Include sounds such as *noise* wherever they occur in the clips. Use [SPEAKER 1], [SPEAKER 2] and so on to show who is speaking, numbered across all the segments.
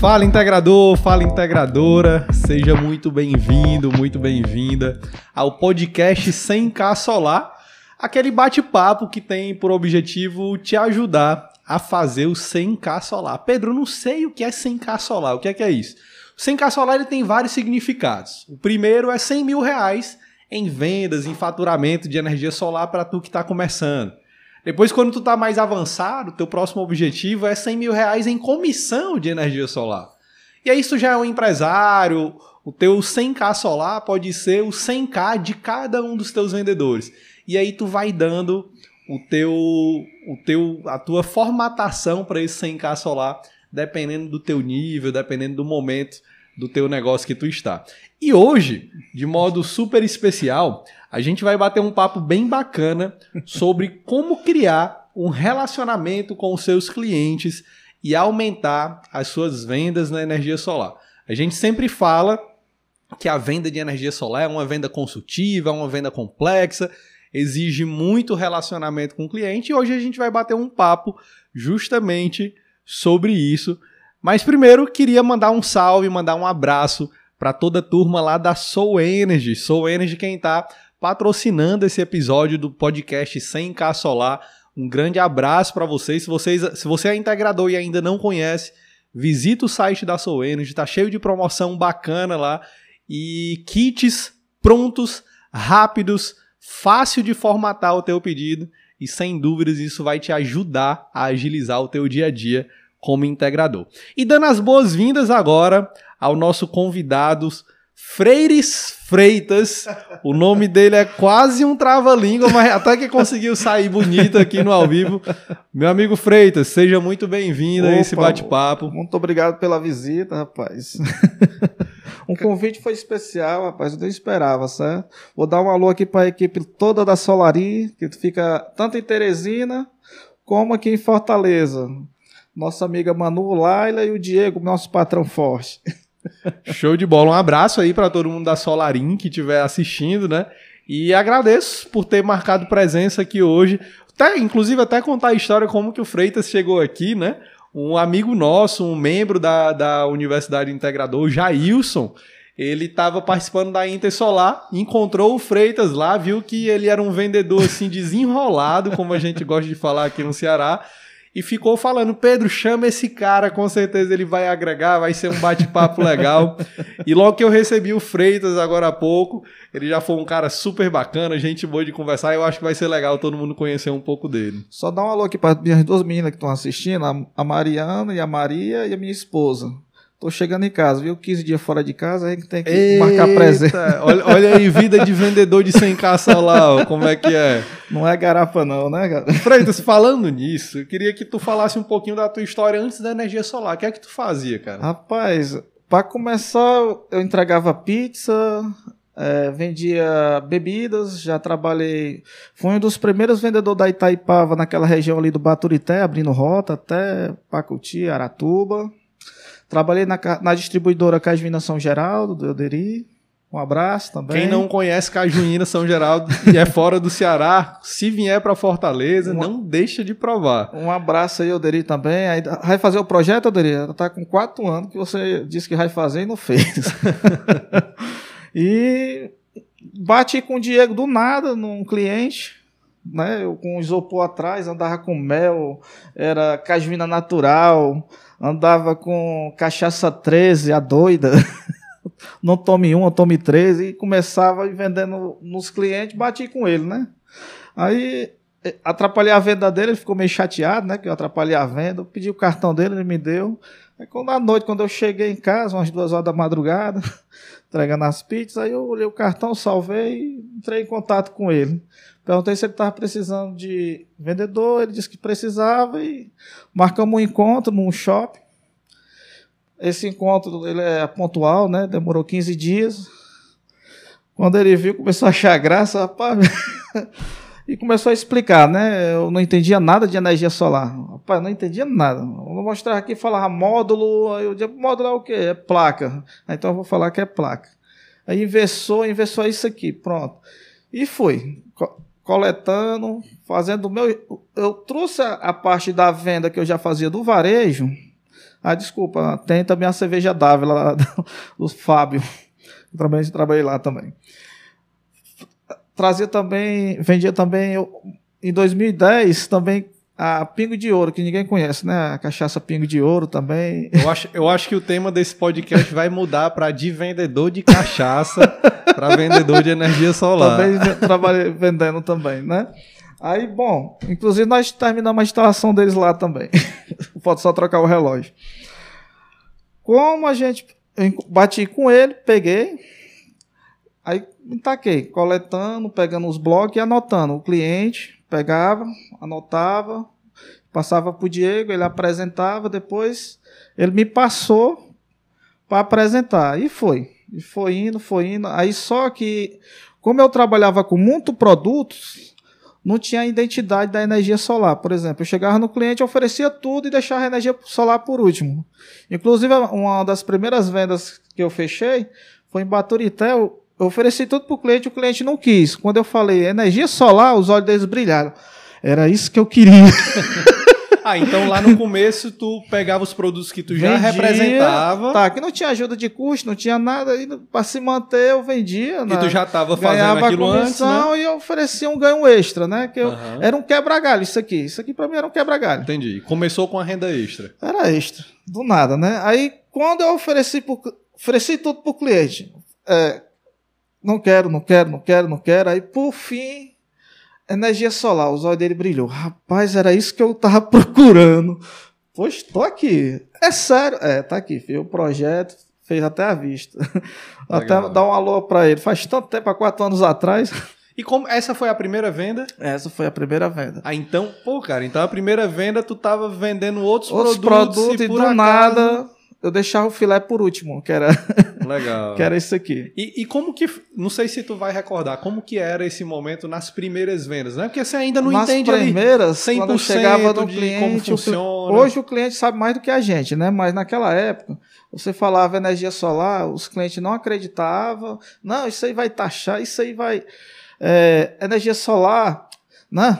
[SPEAKER 1] Fala integrador, fala integradora, seja muito bem-vindo, muito bem-vinda ao podcast 100k Solar, aquele bate-papo que tem por objetivo te ajudar a fazer o 100k Solar. Pedro, não sei o que é 100k Solar, o que é que é isso? O 100k Solar ele tem vários significados. O primeiro é 100 mil reais em vendas, em faturamento de energia solar para tu que está começando. Depois, quando tu tá mais avançado, teu próximo objetivo é 100 mil reais em comissão de energia solar. E aí, isso já é um empresário, o teu 100k solar pode ser o 100k de cada um dos teus vendedores. E aí tu vai dando o teu, o teu, a tua formatação para esse 100k solar, dependendo do teu nível, dependendo do momento do teu negócio que tu está. E hoje, de modo super especial, a gente vai bater um papo bem bacana sobre como criar um relacionamento com os seus clientes e aumentar as suas vendas na energia solar. A gente sempre fala que a venda de energia solar é uma venda consultiva, é uma venda complexa, exige muito relacionamento com o cliente e hoje a gente vai bater um papo justamente sobre isso. Mas primeiro queria mandar um salve, mandar um abraço para toda a turma lá da Soul Energy. Soul Energy quem está patrocinando esse episódio do podcast 100k Solar. Um grande abraço para vocês. Se, vocês. se você é integrador e ainda não conhece, visita o site da Soul Energy, tá cheio de promoção bacana lá e kits prontos, rápidos, fácil de formatar o teu pedido e sem dúvidas isso vai te ajudar a agilizar o teu dia a dia como integrador. E dando as boas-vindas agora ao nosso convidado Freires Freitas. O nome dele é quase um trava-língua, mas até que conseguiu sair bonito aqui no ao vivo. Meu amigo Freitas, seja muito bem-vindo a esse bate-papo.
[SPEAKER 2] Muito obrigado pela visita, rapaz. *laughs* um convite foi especial, rapaz, eu nem esperava, certo? Vou dar um alô aqui para a equipe toda da Solari, que fica tanto em Teresina como aqui em Fortaleza. Nossa amiga Manu Laila e o Diego, nosso patrão forte. *laughs*
[SPEAKER 1] Show de bola. Um abraço aí para todo mundo da Solarim que estiver assistindo, né? E agradeço por ter marcado presença aqui hoje. Até, inclusive, até contar a história como que o Freitas chegou aqui, né? Um amigo nosso, um membro da, da Universidade Integrador, Jailson, ele estava participando da Intersolar, encontrou o Freitas lá, viu que ele era um vendedor assim *laughs* desenrolado, como a gente gosta de falar aqui no Ceará, e ficou falando: Pedro, chama esse cara, com certeza ele vai agregar, vai ser um bate-papo legal. e logo que eu recebi o Freitas agora há pouco, ele já foi um cara super bacana, gente boa de conversar. Eu acho que vai ser legal todo mundo conhecer um pouco dele.
[SPEAKER 2] Só dá um alô aqui para minhas duas meninas que estão assistindo, a Mariana e a Maria e a minha esposa. Tô chegando em casa, viu? 15 dias fora de casa, aí tem que Eita, marcar presença. *laughs*
[SPEAKER 1] Olha, olha, aí, vida de vendedor de sem caça lá, como é que é?
[SPEAKER 2] Não é garapa não, né, cara?
[SPEAKER 1] Freitas, falando nisso, eu queria que tu falasse um pouquinho da tua história antes da energia solar. O que é que tu fazia, cara?
[SPEAKER 2] Rapaz, para começar, eu entregava pizza, é, vendia bebidas, já trabalhei. Fui um dos primeiros vendedores da Itaipava naquela região ali do Baturité, abrindo rota até Pacuti, Aratuba. Trabalhei na, na distribuidora Cajuína São Geraldo, do Euderi. Um abraço também.
[SPEAKER 1] Quem não conhece Cajuína São Geraldo e é fora do Ceará, se vier para Fortaleza, não deixa de provar.
[SPEAKER 2] Um abraço aí, Euderi, também. Aí, vai fazer o projeto, Euderi? Tá com quatro anos que você disse que vai fazer e não fez. *laughs* e bati com o Diego do nada num cliente né? Eu com isopor atrás, andava com mel, era cajuína natural, andava com cachaça 13, a doida. *laughs* não tome um, tome 13, e começava vendendo nos clientes, bati com ele, né? Aí eh, atrapalhei a venda dele, ele ficou meio chateado, né? Que eu atrapalhei a venda, pedi o cartão dele, ele me deu. Aí quando à noite, quando eu cheguei em casa, umas duas horas da madrugada, *laughs* entregando as pizzas, aí eu olhei o cartão, salvei e entrei em contato com ele. Perguntei se ele estava precisando de vendedor, ele disse que precisava e marcamos um encontro num shopping. Esse encontro ele é pontual, né? Demorou 15 dias. Quando ele viu, começou a achar graça, rapaz. *laughs* e começou a explicar, né? Eu não entendia nada de energia solar. Rapaz, não entendia nada. Vou mostrar aqui, falava módulo. Aí eu dizia, módulo é o quê? É placa. Então eu vou falar que é placa. Aí inversou, inversou isso aqui, pronto. E foi coletando, fazendo o meu. Eu trouxe a, a, parte da venda que eu já fazia do varejo, Ah, desculpa, tem também a cerveja Dávila lá *laughs* do Fábio. Eu também trabalhei lá também. Trazia também, vendia também, eu, em 2010, também a Pingo de Ouro, que ninguém conhece, né? A cachaça Pingo de Ouro também.
[SPEAKER 1] Eu acho, eu acho que o tema desse podcast vai mudar para de vendedor de cachaça para vendedor de energia solar.
[SPEAKER 2] Também trabalhei vendendo também, né? Aí, bom, inclusive nós terminamos a instalação deles lá também. *laughs* Pode só trocar o relógio. Como a gente bati com ele, peguei, aí me taquei, coletando, pegando os blocos e anotando. O cliente pegava, anotava, passava para o Diego, ele apresentava, depois ele me passou para apresentar. E foi. E foi indo, foi indo. Aí só que, como eu trabalhava com muito produtos, não tinha a identidade da energia solar. Por exemplo, eu chegava no cliente, oferecia tudo e deixava a energia solar por último. Inclusive, uma das primeiras vendas que eu fechei foi em Baturité. Ofereci tudo para o cliente, o cliente não quis. Quando eu falei energia solar, os olhos deles brilharam. Era isso que eu queria. *laughs*
[SPEAKER 1] Ah, então lá no começo tu pegava os produtos que tu já vendia, representava.
[SPEAKER 2] Tá, que não tinha ajuda de custo, não tinha nada, para se manter eu vendia.
[SPEAKER 1] E tu já estava fazendo aquilo antes, né?
[SPEAKER 2] e eu oferecia um ganho extra, né? Que eu, uhum. Era um quebra-galho isso aqui. Isso aqui para mim era um quebra-galho.
[SPEAKER 1] Entendi. Começou com a renda extra.
[SPEAKER 2] Era extra, do nada, né? Aí quando eu ofereci, pro, ofereci tudo pro cliente, é, não quero, não quero, não quero, não quero, aí por fim energia solar, os olhos dele brilhou. Rapaz, era isso que eu tava *laughs* procurando. Pois tô aqui. É sério. É, tá aqui, fez o projeto, fez até a vista. *laughs* Legal. Até dar um alô para ele. Faz tanto tempo, há quatro anos atrás. *laughs*
[SPEAKER 1] E como essa foi a primeira venda?
[SPEAKER 2] Essa foi a primeira venda.
[SPEAKER 1] Ah, então, pô, cara, então a primeira venda tu tava vendendo outros, outros produtos,
[SPEAKER 2] produtos e, e do acaso... nada eu deixava o filé por último, que era *laughs*
[SPEAKER 1] legal.
[SPEAKER 2] que era isso aqui.
[SPEAKER 1] E, e, como que, não sei se tu vai recordar, como que era esse momento nas primeiras vendas, né? Porque você ainda não
[SPEAKER 2] nas
[SPEAKER 1] entende
[SPEAKER 2] primeiras, ali 100% quando chegava no cliente,
[SPEAKER 1] como funciona.
[SPEAKER 2] Hoje o cliente sabe mais do que a gente, né? Mas naquela época, você falava energia solar, os clientes não acreditavam. Não, isso aí vai taxar, isso aí vai é, energia solar, né?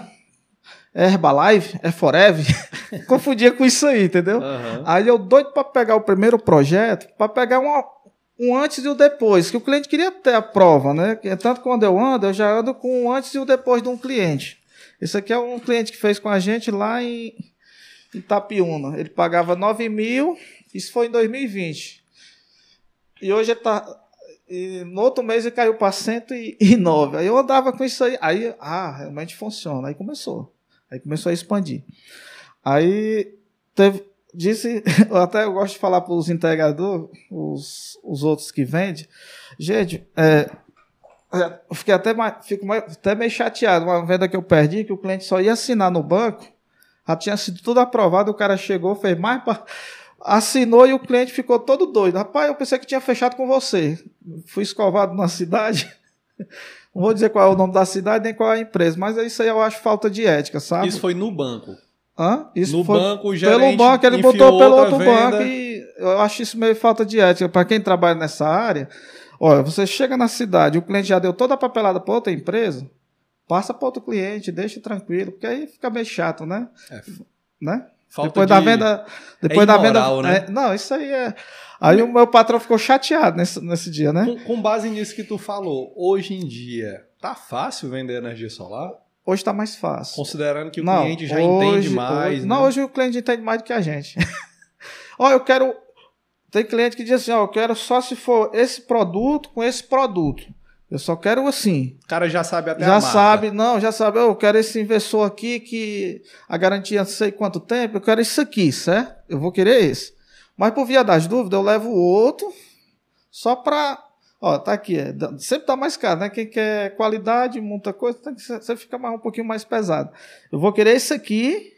[SPEAKER 2] É Herbalife, é Forever. *laughs* Confundia com isso aí, entendeu? Uhum. Aí eu doido para pegar o primeiro projeto, para pegar uma, um antes e o depois, que o cliente queria ter a prova, né? Tanto quando eu ando, eu já ando com o antes e o depois de um cliente. Esse aqui é um cliente que fez com a gente lá em Itapiúna. Ele pagava 9 mil, isso foi em 2020. E hoje ele tá. E no outro mês ele caiu para 109. Aí eu andava com isso aí. Aí, ah, realmente funciona. Aí começou. Aí começou a expandir. Aí teve, disse, *laughs* até eu gosto de falar para os integradores, os, os outros que vendem, gente, é, é, eu fiquei até, mais, fico até meio chateado. Uma venda que eu perdi, que o cliente só ia assinar no banco, já tinha sido tudo aprovado, o cara chegou, fez mais. Pra, assinou e o cliente ficou todo doido. Rapaz, eu pensei que tinha fechado com você. Fui escovado na cidade. *laughs* Não vou dizer qual é o nome da cidade nem qual é a empresa, mas isso aí eu acho falta de ética, sabe?
[SPEAKER 1] Isso foi no banco.
[SPEAKER 2] Hã? Isso
[SPEAKER 1] no
[SPEAKER 2] foi
[SPEAKER 1] banco, o gerente
[SPEAKER 2] pelo banco, ele botou pelo outro venda. banco e eu acho isso meio falta de ética. Para quem trabalha nessa área, olha, você chega na cidade, o cliente já deu toda a papelada para outra empresa, passa para outro cliente, deixa tranquilo, porque aí fica meio chato, né? É. Né? Falta depois de... da venda, depois é da imoral, venda, né? É, não, isso aí é Aí o meu patrão ficou chateado nesse, nesse dia, né?
[SPEAKER 1] Com, com, base nisso que tu falou, hoje em dia, tá fácil vender energia solar?
[SPEAKER 2] Hoje tá mais fácil.
[SPEAKER 1] Considerando que o não, cliente já hoje, entende mais.
[SPEAKER 2] Hoje,
[SPEAKER 1] né?
[SPEAKER 2] Não, hoje o cliente entende mais do que a gente. *laughs* ó, eu quero. Tem cliente que diz assim, ó, eu quero só se for esse produto com esse produto. Eu só quero assim.
[SPEAKER 1] O cara já sabe até
[SPEAKER 2] já a Já sabe, não, já sabe. Eu quero esse inversor aqui que a garantia não sei quanto tempo. Eu quero isso aqui, certo? Eu vou querer esse. Mas por via das dúvidas, eu levo o outro só para. Ó, tá aqui. É, sempre tá mais caro, né? Quem quer qualidade, muita coisa, tem que fica mais, um pouquinho mais pesado. Eu vou querer esse aqui.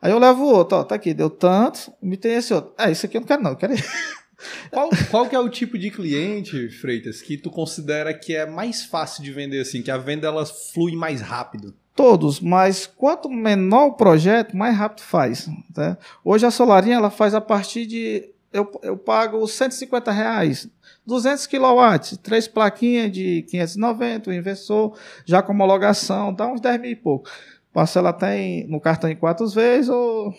[SPEAKER 2] Aí eu levo outro, ó, tá aqui, deu tanto, me tem esse outro. É, esse aqui eu não quero, não, eu quero *laughs*
[SPEAKER 1] Qual, qual que é o tipo de cliente, Freitas, que tu considera que é mais fácil de vender assim, que a venda ela flui mais rápido?
[SPEAKER 2] Todos, mas quanto menor o projeto, mais rápido faz. Tá? Hoje a Solarinha ela faz a partir de. Eu, eu pago 150 reais, 200 kW, três plaquinhas de 590, o inversor, já com homologação, dá uns 10 mil e pouco. Parcela tem no cartão em quatro vezes ou,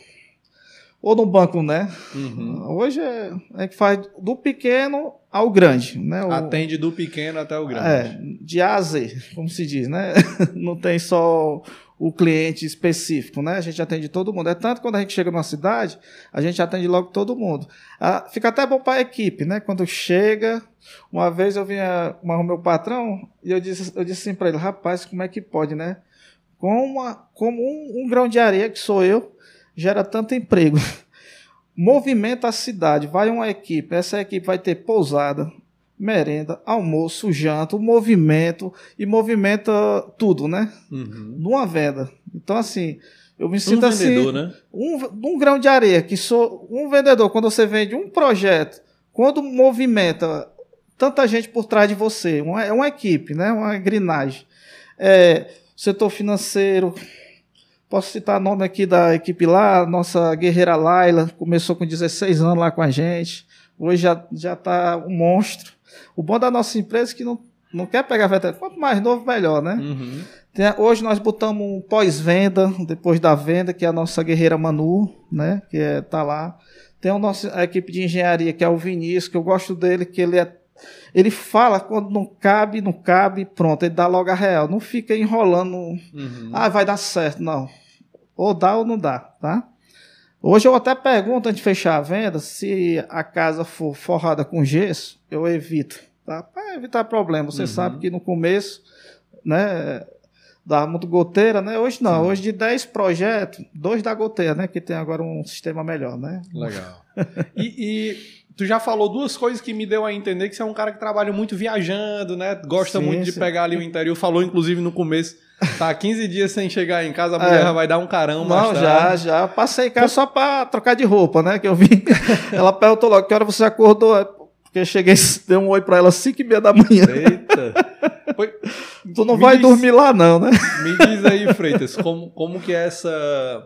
[SPEAKER 2] ou no banco, né?
[SPEAKER 1] Uhum.
[SPEAKER 2] Hoje é, é que faz do pequeno ao grande, né? O,
[SPEAKER 1] Atende do pequeno até o grande.
[SPEAKER 2] é, de A a Z, como se diz, né? *laughs* Não tem só o cliente específico, né? A gente atende todo mundo. É tanto quando a gente chega numa cidade, a gente atende logo todo mundo. Ah, fica até bom para a equipe, né? Quando chega, uma vez eu vinha com o meu patrão e eu disse, eu disse assim para ele, rapaz, como é que pode, né? Com uma, como um, um grão de areia que sou eu, gera tanto emprego. *laughs* Movimenta a cidade, vai uma equipe, essa equipe vai ter pousada, merenda, almoço, janta, movimento e movimenta tudo, né?
[SPEAKER 1] Uhum.
[SPEAKER 2] Numa venda. Então, assim, eu me
[SPEAKER 1] Um
[SPEAKER 2] sinto assim.
[SPEAKER 1] vendedor, né?
[SPEAKER 2] Um, um grão de areia, que sou um vendedor, quando você vende um projeto, quando movimenta tanta gente por trás de você, uma, é uma equipe, né? uma engrenagem. É, setor financeiro, posso citar nome aqui da equipe lá, nossa guerreira Laila, começou com 16 anos lá com a gente, hoje já já está um monstro. O bom da nossa empresa é que não, não quer pegar veterano, quanto mais novo, melhor, né?
[SPEAKER 1] Uhum.
[SPEAKER 2] Tem- hoje nós botamos um pós-venda, depois da venda, que é a nossa guerreira Manu, né? Que é, tá lá. Tem a nossa a equipe de engenharia, que é o Vinícius, que eu gosto dele, que ele é. Ele fala quando não cabe, não cabe, pronto, ele dá logo a real. Não fica enrolando.
[SPEAKER 1] Uhum.
[SPEAKER 2] Ah, vai dar certo, não. Ou dá ou não dá, tá? Hoje eu até pergunto antes de fechar a venda, se a casa for forrada com gesso, eu evito, tá? Para evitar problema. Você
[SPEAKER 1] Uhum.
[SPEAKER 2] sabe que no começo, né, dá muito goteira, né? Hoje não, hoje de 10 projetos, dois dá goteira, né? Que tem agora um sistema melhor, né?
[SPEAKER 1] Legal. *laughs* E, e tu já falou duas coisas que me deu a entender que você é um cara que trabalha muito viajando, né? Gosta
[SPEAKER 2] Sim,
[SPEAKER 1] muito de
[SPEAKER 2] sim.
[SPEAKER 1] pegar ali o interior. Falou, inclusive, no começo. Tá 15 dias sem chegar em casa, a mulher *laughs*
[SPEAKER 2] É.
[SPEAKER 1] vai dar um carão
[SPEAKER 2] Não, já, já. Passei em casa só pra trocar de roupa, né? Que eu vim. *laughs* Ela perguntou logo, que hora você acordou? Porque eu cheguei, *laughs* dei um oi pra ela às 5 e meia da manhã.
[SPEAKER 1] Eita. Pois,
[SPEAKER 2] Tu não
[SPEAKER 1] me
[SPEAKER 2] vai
[SPEAKER 1] diz-
[SPEAKER 2] dormir lá não, né?
[SPEAKER 1] Me diz aí, Freitas, como, como que é essa...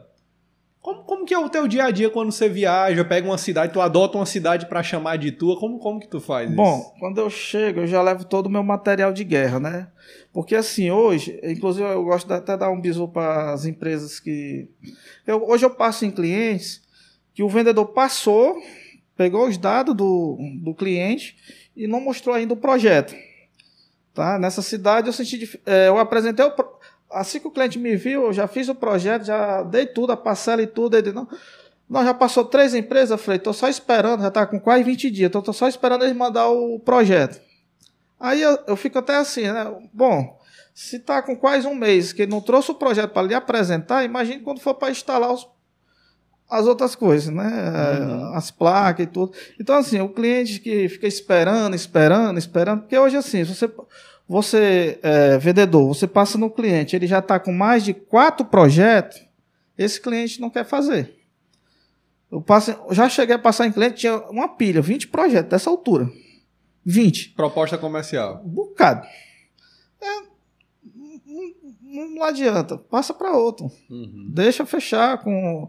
[SPEAKER 1] Como, como que é o teu dia a dia quando você viaja, pega uma cidade, tu adota uma cidade pra chamar de tua, como, como que tu faz isso?
[SPEAKER 2] Bom, quando eu chego, eu já levo todo o meu material de guerra, né? Porque assim, hoje, inclusive eu gosto de até dar um bisu para as empresas que. Eu, hoje eu passo em clientes que o vendedor passou, pegou os dados do, do cliente e não mostrou ainda o projeto. Tá? Nessa cidade eu senti. eh, eu apresentei o. pro- Assim que o cliente me viu, eu já fiz o projeto, já dei tudo, a parcela e tudo. Ele não. Não, já passou três empresas, eu falei, tô só esperando, já tá com quase 20 dias, então tô só esperando eles mandar o projeto. Aí eu, eu fico até assim, né? Bom, se tá com quase um mês que ele não trouxe o projeto para lhe apresentar, imagine quando for para instalar os- as outras coisas, né?
[SPEAKER 1] Uhum.
[SPEAKER 2] As placas e tudo. Então, assim, o cliente que fica esperando, esperando, esperando, porque hoje, assim, se você, você é vendedor, você passa no cliente, ele já está com mais de quatro projetos, esse cliente não quer fazer. Eu, passo, eu já cheguei a passar em cliente, tinha uma pilha, 20 projetos dessa altura. 20.
[SPEAKER 1] Proposta comercial.
[SPEAKER 2] Um bocado. É, não, não- não adianta. Passa para outro.
[SPEAKER 1] Uhum.
[SPEAKER 2] Deixa fechar com.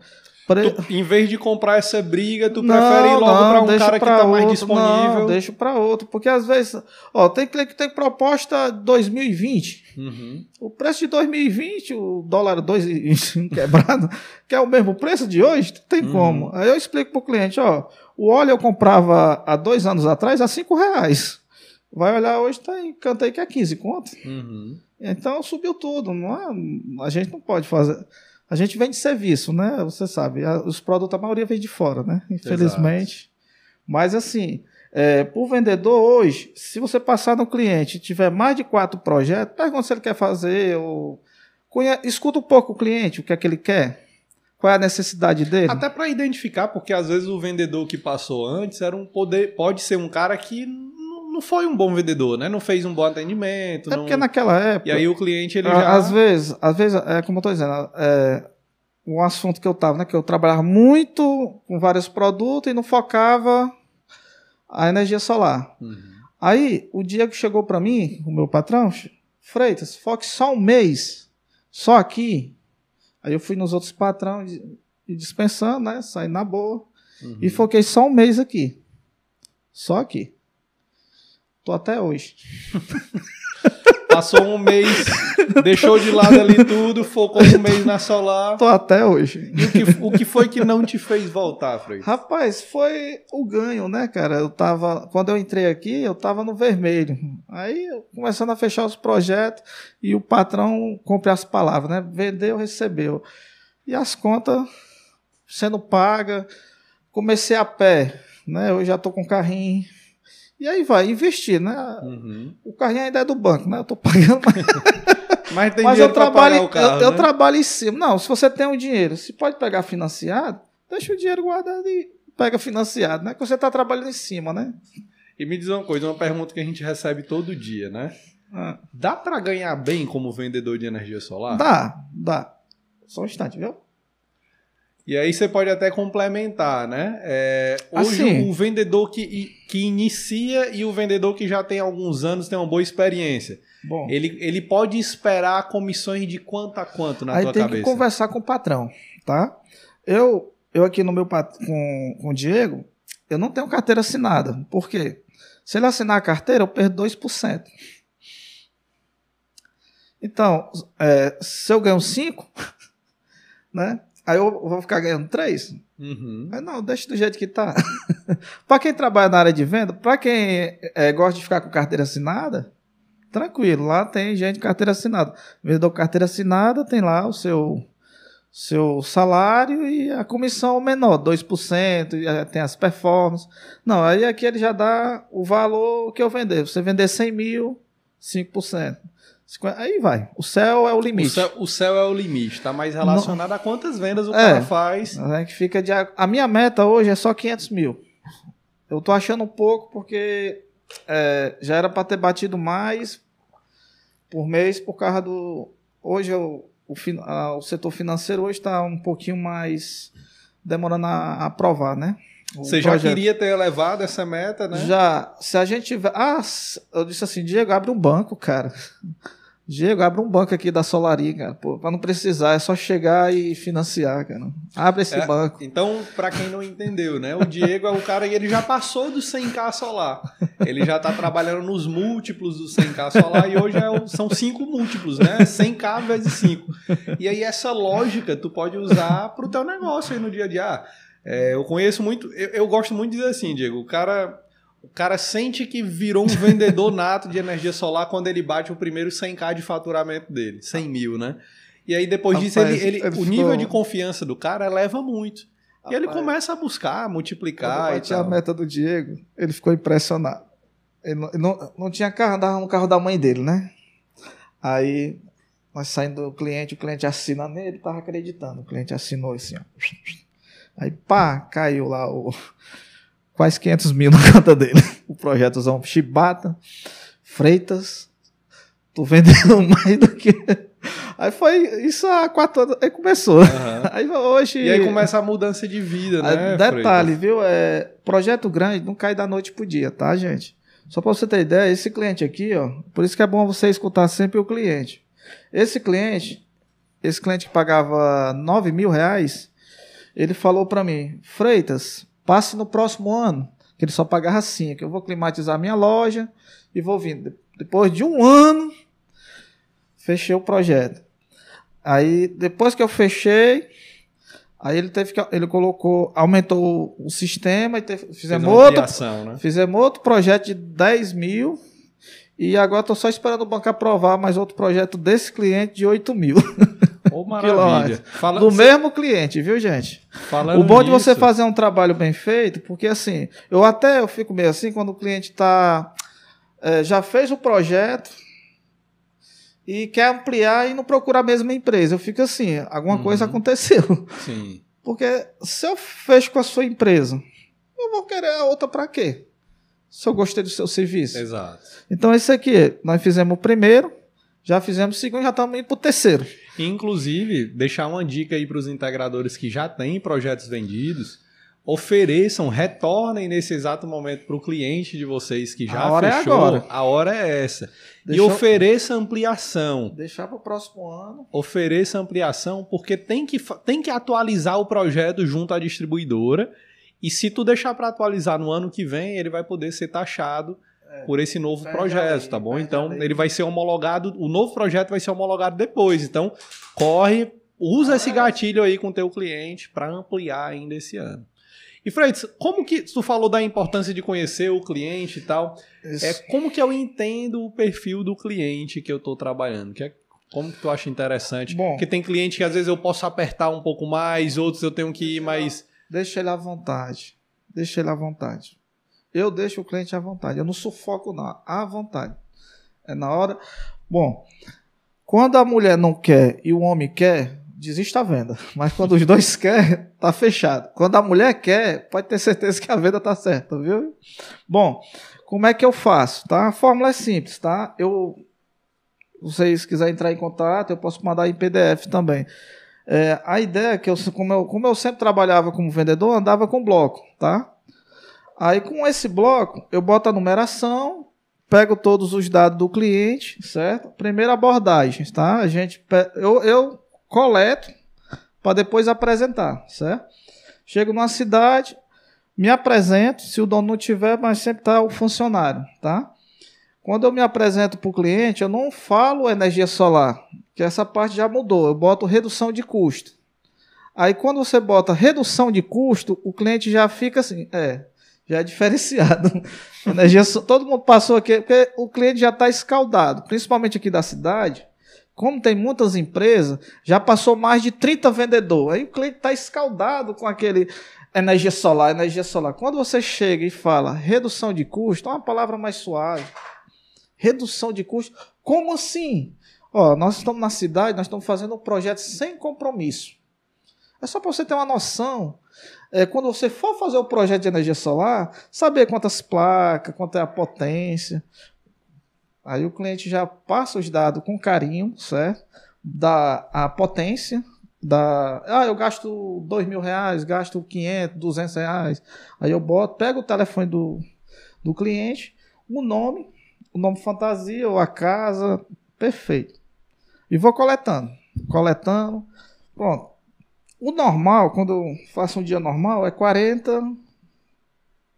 [SPEAKER 2] Pre-
[SPEAKER 1] Tu, em vez de comprar essa briga, tu
[SPEAKER 2] Não,
[SPEAKER 1] prefere ir logo pra um cara que tá mais
[SPEAKER 2] outro.
[SPEAKER 1] disponível.
[SPEAKER 2] Não, deixa para outro. Porque às vezes. Ó, tem cliente que tem proposta 2020.
[SPEAKER 1] Uhum.
[SPEAKER 2] O preço de 2020, o dólar 2,21 *laughs* quebrado, que é o mesmo preço de hoje, não tem
[SPEAKER 1] Uhum.
[SPEAKER 2] como. Aí eu explico pro cliente, ó, o óleo eu comprava há dois anos atrás a 5 reais. Vai olhar hoje, tá em canto aí que é 15 conto.
[SPEAKER 1] Uhum.
[SPEAKER 2] Então subiu tudo, não é? A gente não pode fazer. A gente vende serviço, né? Você sabe, a- os produtos a maioria vem de fora, né? Infelizmente. Mas assim, é, por vendedor hoje, se você passar no cliente e tiver mais de quatro projetos, pergunta se ele quer fazer ou conhe- escuta um pouco o cliente, o que é que ele quer, qual é a necessidade dele.
[SPEAKER 1] Até pra identificar, porque às vezes o vendedor que passou antes era um poder, pode ser um cara que não foi um bom vendedor, né? Não fez um bom atendimento.
[SPEAKER 2] é
[SPEAKER 1] não-
[SPEAKER 2] porque naquela época.
[SPEAKER 1] E aí o cliente ele
[SPEAKER 2] À-
[SPEAKER 1] já
[SPEAKER 2] Às vezes, às vezes, é como eu tô dizendo, é, um assunto que eu tava, né? Que eu trabalhava muito com vários produtos e não focava a energia solar.
[SPEAKER 1] Uhum.
[SPEAKER 2] Aí, o Diego chegou para mim, o meu patrão, Freitas, foque só um mês, só aqui. Aí eu fui nos outros patrões e- e dispensando, né? Saí na boa.
[SPEAKER 1] Uhum.
[SPEAKER 2] E foquei só um mês aqui. Só aqui. Tô até hoje. *laughs*
[SPEAKER 1] Passou um mês, deixou de lado ali tudo, focou um mês na solar.
[SPEAKER 2] Tô até hoje.
[SPEAKER 1] E o que, o que foi que não te fez voltar, Frei?
[SPEAKER 2] Rapaz, foi o ganho, né, cara? Eu tava. Quando eu entrei aqui, eu tava no vermelho. Aí, começando a fechar os projetos e o patrão cumpre as palavras, né? Vendeu, recebeu. E as contas sendo pagas. Comecei a pé, né? Eu já tô com carrinho. E aí vai, investir, né?
[SPEAKER 1] Uhum.
[SPEAKER 2] O carrinho ainda é do banco, né? Eu tô pagando.
[SPEAKER 1] Mas *laughs* tem
[SPEAKER 2] Mas eu trabalho,
[SPEAKER 1] carro,
[SPEAKER 2] eu, eu
[SPEAKER 1] né?
[SPEAKER 2] trabalho em cima. Não, se você tem o dinheiro, se pode pegar financiado, deixa o dinheiro guardado e pega financiado, né? Que você tá trabalhando em cima, né?
[SPEAKER 1] E me diz uma coisa, uma pergunta que a gente recebe todo dia, né?
[SPEAKER 2] Ah,
[SPEAKER 1] Dá pra ganhar bem como vendedor de energia solar?
[SPEAKER 2] Dá, dá. Só um instante, viu?
[SPEAKER 1] E aí você pode até complementar, né? É, hoje
[SPEAKER 2] Assim.
[SPEAKER 1] o vendedor que, que inicia e o vendedor que já tem alguns anos tem uma boa experiência.
[SPEAKER 2] Bom,
[SPEAKER 1] Ele, ele pode esperar comissões de quanto a quanto na
[SPEAKER 2] aí
[SPEAKER 1] tua
[SPEAKER 2] tem
[SPEAKER 1] cabeça?
[SPEAKER 2] que conversar com o patrão, tá? Eu, eu aqui no meu com, com o Diego, eu não tenho carteira assinada. Por quê? Se ele assinar a carteira, eu perdo 2%. Então, é, se eu ganho 5, *laughs* né? Aí eu vou ficar ganhando 3.
[SPEAKER 1] Uhum.
[SPEAKER 2] Mas não, deixa do jeito que tá. *laughs* para quem trabalha na área de venda, para quem é, gosta de ficar com carteira assinada, tranquilo, lá tem gente com carteira assinada. Vendedor com carteira assinada tem lá o seu seu salário e a comissão menor, 2%, e aí tem as performances. Não, aí aqui ele já dá o valor que eu vender. Você vender 100 mil, 5%. 50, aí vai. O céu é o
[SPEAKER 1] O
[SPEAKER 2] limite.
[SPEAKER 1] céu, o céu é o limite, tá mais relacionado a quantas vendas o
[SPEAKER 2] É.
[SPEAKER 1] cara faz.
[SPEAKER 2] É que fica de, a minha meta hoje é só 500 mil. Eu tô achando um pouco porque é, já era para ter batido mais por mês por causa do. Hoje eu- o, fin- a- o setor financeiro hoje está um pouquinho mais demorando a aprovar, né?
[SPEAKER 1] Você já
[SPEAKER 2] projeto.
[SPEAKER 1] queria ter elevado essa meta, né?
[SPEAKER 2] Já, se a gente tiver. Ah, eu disse assim, Diego, abre um banco, cara. Diego, abre um banco aqui da Solaria, cara. Pô, pra não precisar, é só chegar e financiar, cara. Abre esse
[SPEAKER 1] É,
[SPEAKER 2] banco.
[SPEAKER 1] Então, pra quem não entendeu, né? O Diego é o cara e ele já passou do 100k solar. Ele já tá trabalhando nos múltiplos do 100k solar e hoje é o- são cinco múltiplos, né? 100k vezes 5. E aí essa lógica tu pode usar pro teu negócio aí no dia a dia. Ah, é, eu conheço muito, eu, eu gosto muito de dizer assim, Diego, o cara o cara sente que virou um vendedor *laughs* nato de energia solar quando ele bate o primeiro 100k de faturamento dele, 100 mil, né? E aí depois disso ele,
[SPEAKER 2] Rapaz,
[SPEAKER 1] ele- o nível de confiança do cara eleva muito. E ele
[SPEAKER 2] Rapaz,
[SPEAKER 1] começa a buscar,
[SPEAKER 2] Quando
[SPEAKER 1] multiplicar
[SPEAKER 2] eu
[SPEAKER 1] e
[SPEAKER 2] bati a
[SPEAKER 1] tal.
[SPEAKER 2] meta do Diego, ele ficou impressionado. Ele não, ele não, não tinha carro, andava no carro da mãe dele, né? Aí, nós saindo do cliente, o cliente assina nele, tava acreditando. O cliente assinou assim, ó. Aí, pá, caiu lá o quase 500 mil na *laughs* conta dele. O projetozão Chibata, Freitas, tô vendendo *laughs* mais do que... Aí foi, isso há quatro anos, aí começou.
[SPEAKER 1] Aham.
[SPEAKER 2] Aí hoje...
[SPEAKER 1] E aí começa a mudança de vida,
[SPEAKER 2] Ah,
[SPEAKER 1] né?
[SPEAKER 2] Detalhe, viu? É, projeto grande não cai da noite pro dia, tá, gente? Só para você ter ideia, esse cliente aqui, ó, por isso que é bom você escutar sempre o cliente. Esse cliente, esse cliente que pagava 9 mil reais, ele falou para mim, Freitas, passe no próximo ano, que ele só pagava 5, que eu vou climatizar minha loja e vou vindo. Depois de um ano, fechei o projeto. Aí, depois que eu fechei, aí ele teve que, ele colocou, aumentou o sistema e teve, fizemos outro,
[SPEAKER 1] ampliação, né?
[SPEAKER 2] fizemos outro projeto de 10 mil e agora estou só esperando o banco aprovar mais outro projeto desse cliente de 8 mil. *laughs*
[SPEAKER 1] Ô, maravilha. Fala,
[SPEAKER 2] Do mesmo cliente, viu, gente?
[SPEAKER 1] falando
[SPEAKER 2] o bom de você
[SPEAKER 1] nisso,
[SPEAKER 2] fazer um trabalho bem feito, porque assim, eu até eu fico meio assim quando o cliente tá, eh, já fez o projeto e quer ampliar e não procura a mesma empresa. Eu fico assim, alguma
[SPEAKER 1] Uhum.
[SPEAKER 2] coisa aconteceu.
[SPEAKER 1] Sim.
[SPEAKER 2] Porque se eu fecho com a sua empresa, eu vou querer a outra para quê? Se eu gostei do seu serviço.
[SPEAKER 1] Exato.
[SPEAKER 2] Então, esse aqui, nós fizemos o primeiro, já fizemos o segundo, já estamos indo para o terceiro.
[SPEAKER 1] Inclusive, deixar uma dica aí para os integradores que já têm projetos vendidos, ofereçam, retornem nesse exato momento para o cliente de vocês que já
[SPEAKER 2] A hora é
[SPEAKER 1] fechou.
[SPEAKER 2] agora.
[SPEAKER 1] A hora é essa.
[SPEAKER 2] Deixa
[SPEAKER 1] e
[SPEAKER 2] eu-
[SPEAKER 1] ofereça ampliação.
[SPEAKER 2] Deixar para o próximo ano.
[SPEAKER 1] Ofereça ampliação porque tem que, tem que atualizar o projeto junto à distribuidora. E se tu deixar para atualizar no ano que vem, ele vai poder ser taxado por esse novo
[SPEAKER 2] Perde
[SPEAKER 1] projeto, tá bom?
[SPEAKER 2] perde
[SPEAKER 1] Então, ele vai ser homologado, o novo projeto vai ser homologado depois. Então, corre, usa
[SPEAKER 2] Ah,
[SPEAKER 1] esse
[SPEAKER 2] é.
[SPEAKER 1] gatilho aí com o teu cliente para ampliar ainda esse ano. E Freitas, como que tu falou da importância de conhecer o cliente e tal?
[SPEAKER 2] Isso.
[SPEAKER 1] É como que eu entendo o perfil do cliente que eu estou trabalhando? Que é, como que tu acha interessante?
[SPEAKER 2] Bom.
[SPEAKER 1] Porque tem cliente que às vezes eu posso apertar um pouco mais, outros eu tenho que ir mais.
[SPEAKER 2] Deixa ele à vontade. Deixa ele à vontade. Eu deixo o cliente à vontade. Eu não sufoco, não. À vontade. É na hora. Bom, quando a mulher não quer e o homem quer, desiste a venda. *laughs* Mas quando os dois querem, tá fechado. Quando a mulher quer, pode ter certeza que a venda tá certa, viu? Bom, como é que eu faço? Tá? A fórmula é simples, tá? Eu, vocês quiserem entrar em contato, eu posso mandar em PDF também. É, a ideia é que eu, como eu, como eu sempre trabalhava como vendedor, andava com bloco, tá? Aí com esse bloco, eu boto a numeração, pego todos os dados do cliente, certo? Primeira abordagem, tá? A gente, eu, eu coleto para depois apresentar, certo? Chego numa cidade, me apresento, se o dono não tiver, mas sempre tá o funcionário, tá? Quando eu me apresento para o cliente, eu não falo energia solar, que essa parte já mudou. Eu boto redução de custo. Aí quando você bota redução de custo, o cliente já fica assim, é, já é diferenciado. *laughs* Energia, todo mundo passou aqui, porque o cliente já está escaldado, principalmente aqui da cidade. Como tem muitas empresas, já passou mais de 30 vendedores. Aí o cliente está escaldado com aquele energia solar, energia solar. Quando você chega e fala redução de custo, é uma palavra mais suave. Redução de custo. Como assim? Ó, nós estamos na cidade, nós estamos fazendo um projeto sem compromisso. É só para você ter uma noção. É, quando você for fazer o projeto de energia solar, saber quantas placas, quanto é a potência. Aí o cliente já passa os dados com carinho, certo? Da a potência, da ah, eu gasto dois mil reais, gasto 500, 200 reais. Aí eu boto, pego o telefone do, do cliente, o nome, o nome fantasia ou a casa, perfeito. E vou coletando, coletando. Pronto. O normal, quando eu faço um dia normal, é 40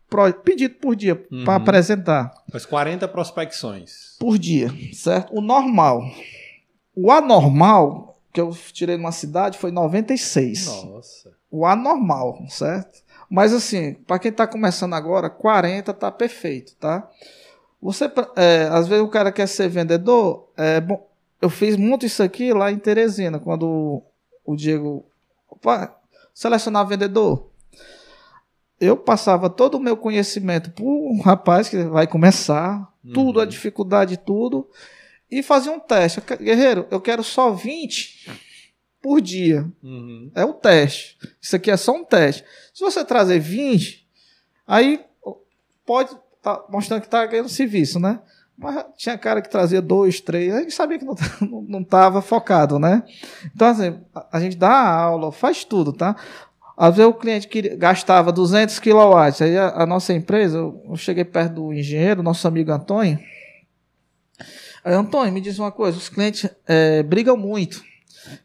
[SPEAKER 2] pro- pedido por dia
[SPEAKER 1] Uhum.
[SPEAKER 2] para apresentar
[SPEAKER 1] Mas 40 prospecções.
[SPEAKER 2] por dia, certo? O normal. O anormal, que eu tirei numa cidade, foi 96.
[SPEAKER 1] Nossa.
[SPEAKER 2] O anormal, certo? Mas assim, para quem está começando agora, 40 tá perfeito, tá? Você, é, às vezes o cara quer ser vendedor, é bom. Eu fiz muito isso aqui lá em Teresina, quando o Diego opa, selecionava vendedor. Eu passava todo o meu conhecimento para um rapaz que vai começar, tudo, a
[SPEAKER 1] Uhum.
[SPEAKER 2] dificuldade, tudo, e fazia um teste. Guerreiro, eu quero só 20 por dia.
[SPEAKER 1] Uhum.
[SPEAKER 2] É o teste. Isso aqui é só um teste. Se você trazer 20, aí pode estar mostrando que está ganhando serviço, né? Mas tinha cara que trazia dois, três, a gente sabia que não *laughs* não- não estava focado, né? Então, assim, a, gente dá aula, faz tudo, tá? Às vezes o cliente queria, gastava 200 kW, aí a, a nossa empresa, eu, cheguei perto do engenheiro, nosso amigo Antônio, aí, Antônio, me diz uma coisa, os clientes eh, brigam muito,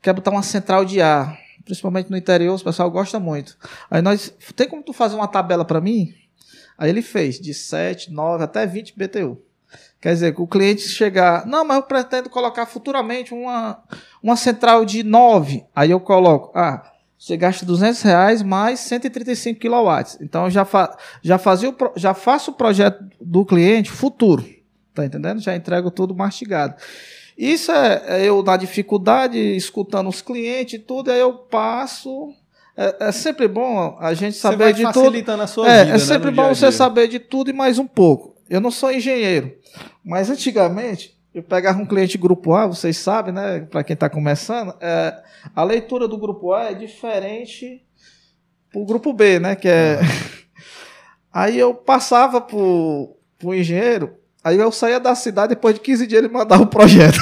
[SPEAKER 2] quer botar uma central de ar, principalmente no interior, o pessoal gosta muito. Aí nós, tem como tu fazer uma tabela para mim? Aí ele fez de 7, 9 até 20 BTU. Quer dizer, que o cliente chegar, não, mas eu pretendo colocar futuramente uma, uma central de 9. Aí eu coloco, ah, você gasta 200 reais mais 135 kW. Então eu já, fa já, fazia o pro- já faço o projeto do cliente futuro. Tá entendendo? Já entrego tudo mastigado. Isso é, é eu na dificuldade, escutando os clientes e tudo, aí eu passo. É, é sempre bom a gente saber de tudo.
[SPEAKER 1] a sua
[SPEAKER 2] É,
[SPEAKER 1] vida,
[SPEAKER 2] é
[SPEAKER 1] né,
[SPEAKER 2] sempre
[SPEAKER 1] no
[SPEAKER 2] bom
[SPEAKER 1] dia a
[SPEAKER 2] você
[SPEAKER 1] dia.
[SPEAKER 2] saber de tudo e mais um pouco. Eu não sou engenheiro, mas antigamente eu pegava um cliente grupo A, vocês sabem, né? Para quem está começando, é, a leitura do grupo A é diferente pro grupo B, né? Que é. *laughs* Aí eu passava pro, pro engenheiro, aí eu saía da cidade depois de 15 dias ele mandava o projeto.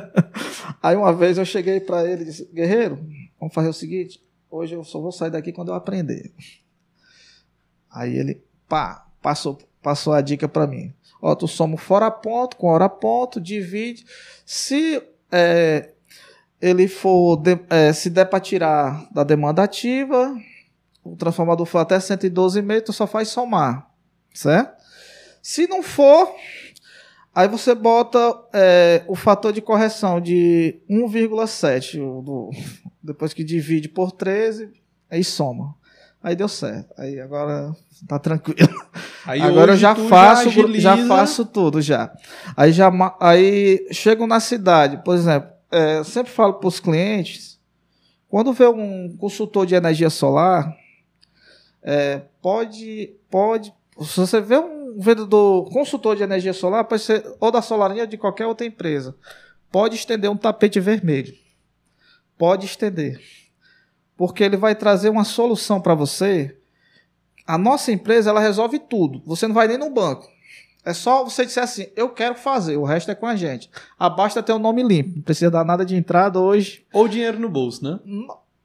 [SPEAKER 2] *laughs* aí uma vez eu cheguei para ele e disse: Guerreiro, vamos fazer o seguinte, hoje eu só vou sair daqui quando eu aprender. Aí ele, pá, passou, passou a dica para mim. Ó, tu soma fora ponto com hora ponto, divide. Se é, ele for, de- é, se der para tirar da demanda ativa, o transformador for até 112,5, tu só faz somar, certo? Se não for, aí você bota é, o fator de correção de 1,7. o do- *laughs* Depois que divide por 13, aí soma. Aí deu certo. Aí agora tá tranquilo. *laughs*
[SPEAKER 1] Aí
[SPEAKER 2] Agora eu já faço,
[SPEAKER 1] agiliza-
[SPEAKER 2] já faço tudo já. Aí já aí chego na cidade, por exemplo, é, eu sempre falo para os clientes, quando vê um consultor de energia solar, é, pode pode se você vê um vendedor consultor de energia solar, pode ser ou da Solarinha ou de qualquer outra empresa, pode estender um tapete vermelho. Pode estender. Porque ele vai trazer uma solução para você a nossa empresa ela resolve tudo. Você não vai nem no banco. É só você disser assim, eu quero fazer, o resto é com a gente. Abasta ter o nome limpo, não precisa dar nada de entrada hoje,
[SPEAKER 1] Ou dinheiro no bolso, né?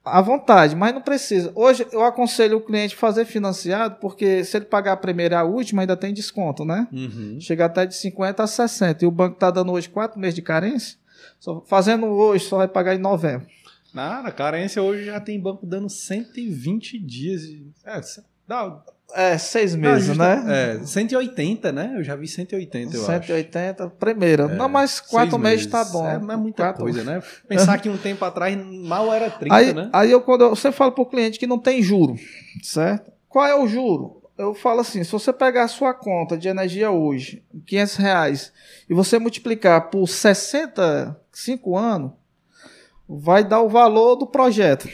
[SPEAKER 2] à vontade, mas não precisa. Hoje eu aconselho o cliente fazer financiado, porque se ele pagar a primeira e a última, ainda tem desconto, né?
[SPEAKER 1] Uhum.
[SPEAKER 2] Chega até de 50 a 60. E o banco está dando hoje 4 meses de carência. Só- fazendo hoje, só vai pagar em novembro.
[SPEAKER 1] Nada, carência hoje já tem banco dando 120 dias. de- É, dá,
[SPEAKER 2] É, seis meses,
[SPEAKER 1] justa-
[SPEAKER 2] né?
[SPEAKER 1] É, 180, né? Eu já vi 180, eu acho.
[SPEAKER 2] 180, primeira.
[SPEAKER 1] É,
[SPEAKER 2] não, mas quatro
[SPEAKER 1] Seis
[SPEAKER 2] meses tá bom.
[SPEAKER 1] É, mas muita
[SPEAKER 2] Quatro-
[SPEAKER 1] coisa, né? Pensar que um tempo atrás mal era 30,
[SPEAKER 2] Aí,
[SPEAKER 1] né?
[SPEAKER 2] aí eu, quando eu sempre falo para o cliente que não tem juro, certo? Qual é o juro? Eu falo assim, se você pegar a sua conta de energia hoje, 500 reais, e você multiplicar por 65 anos, vai dar o valor do projeto,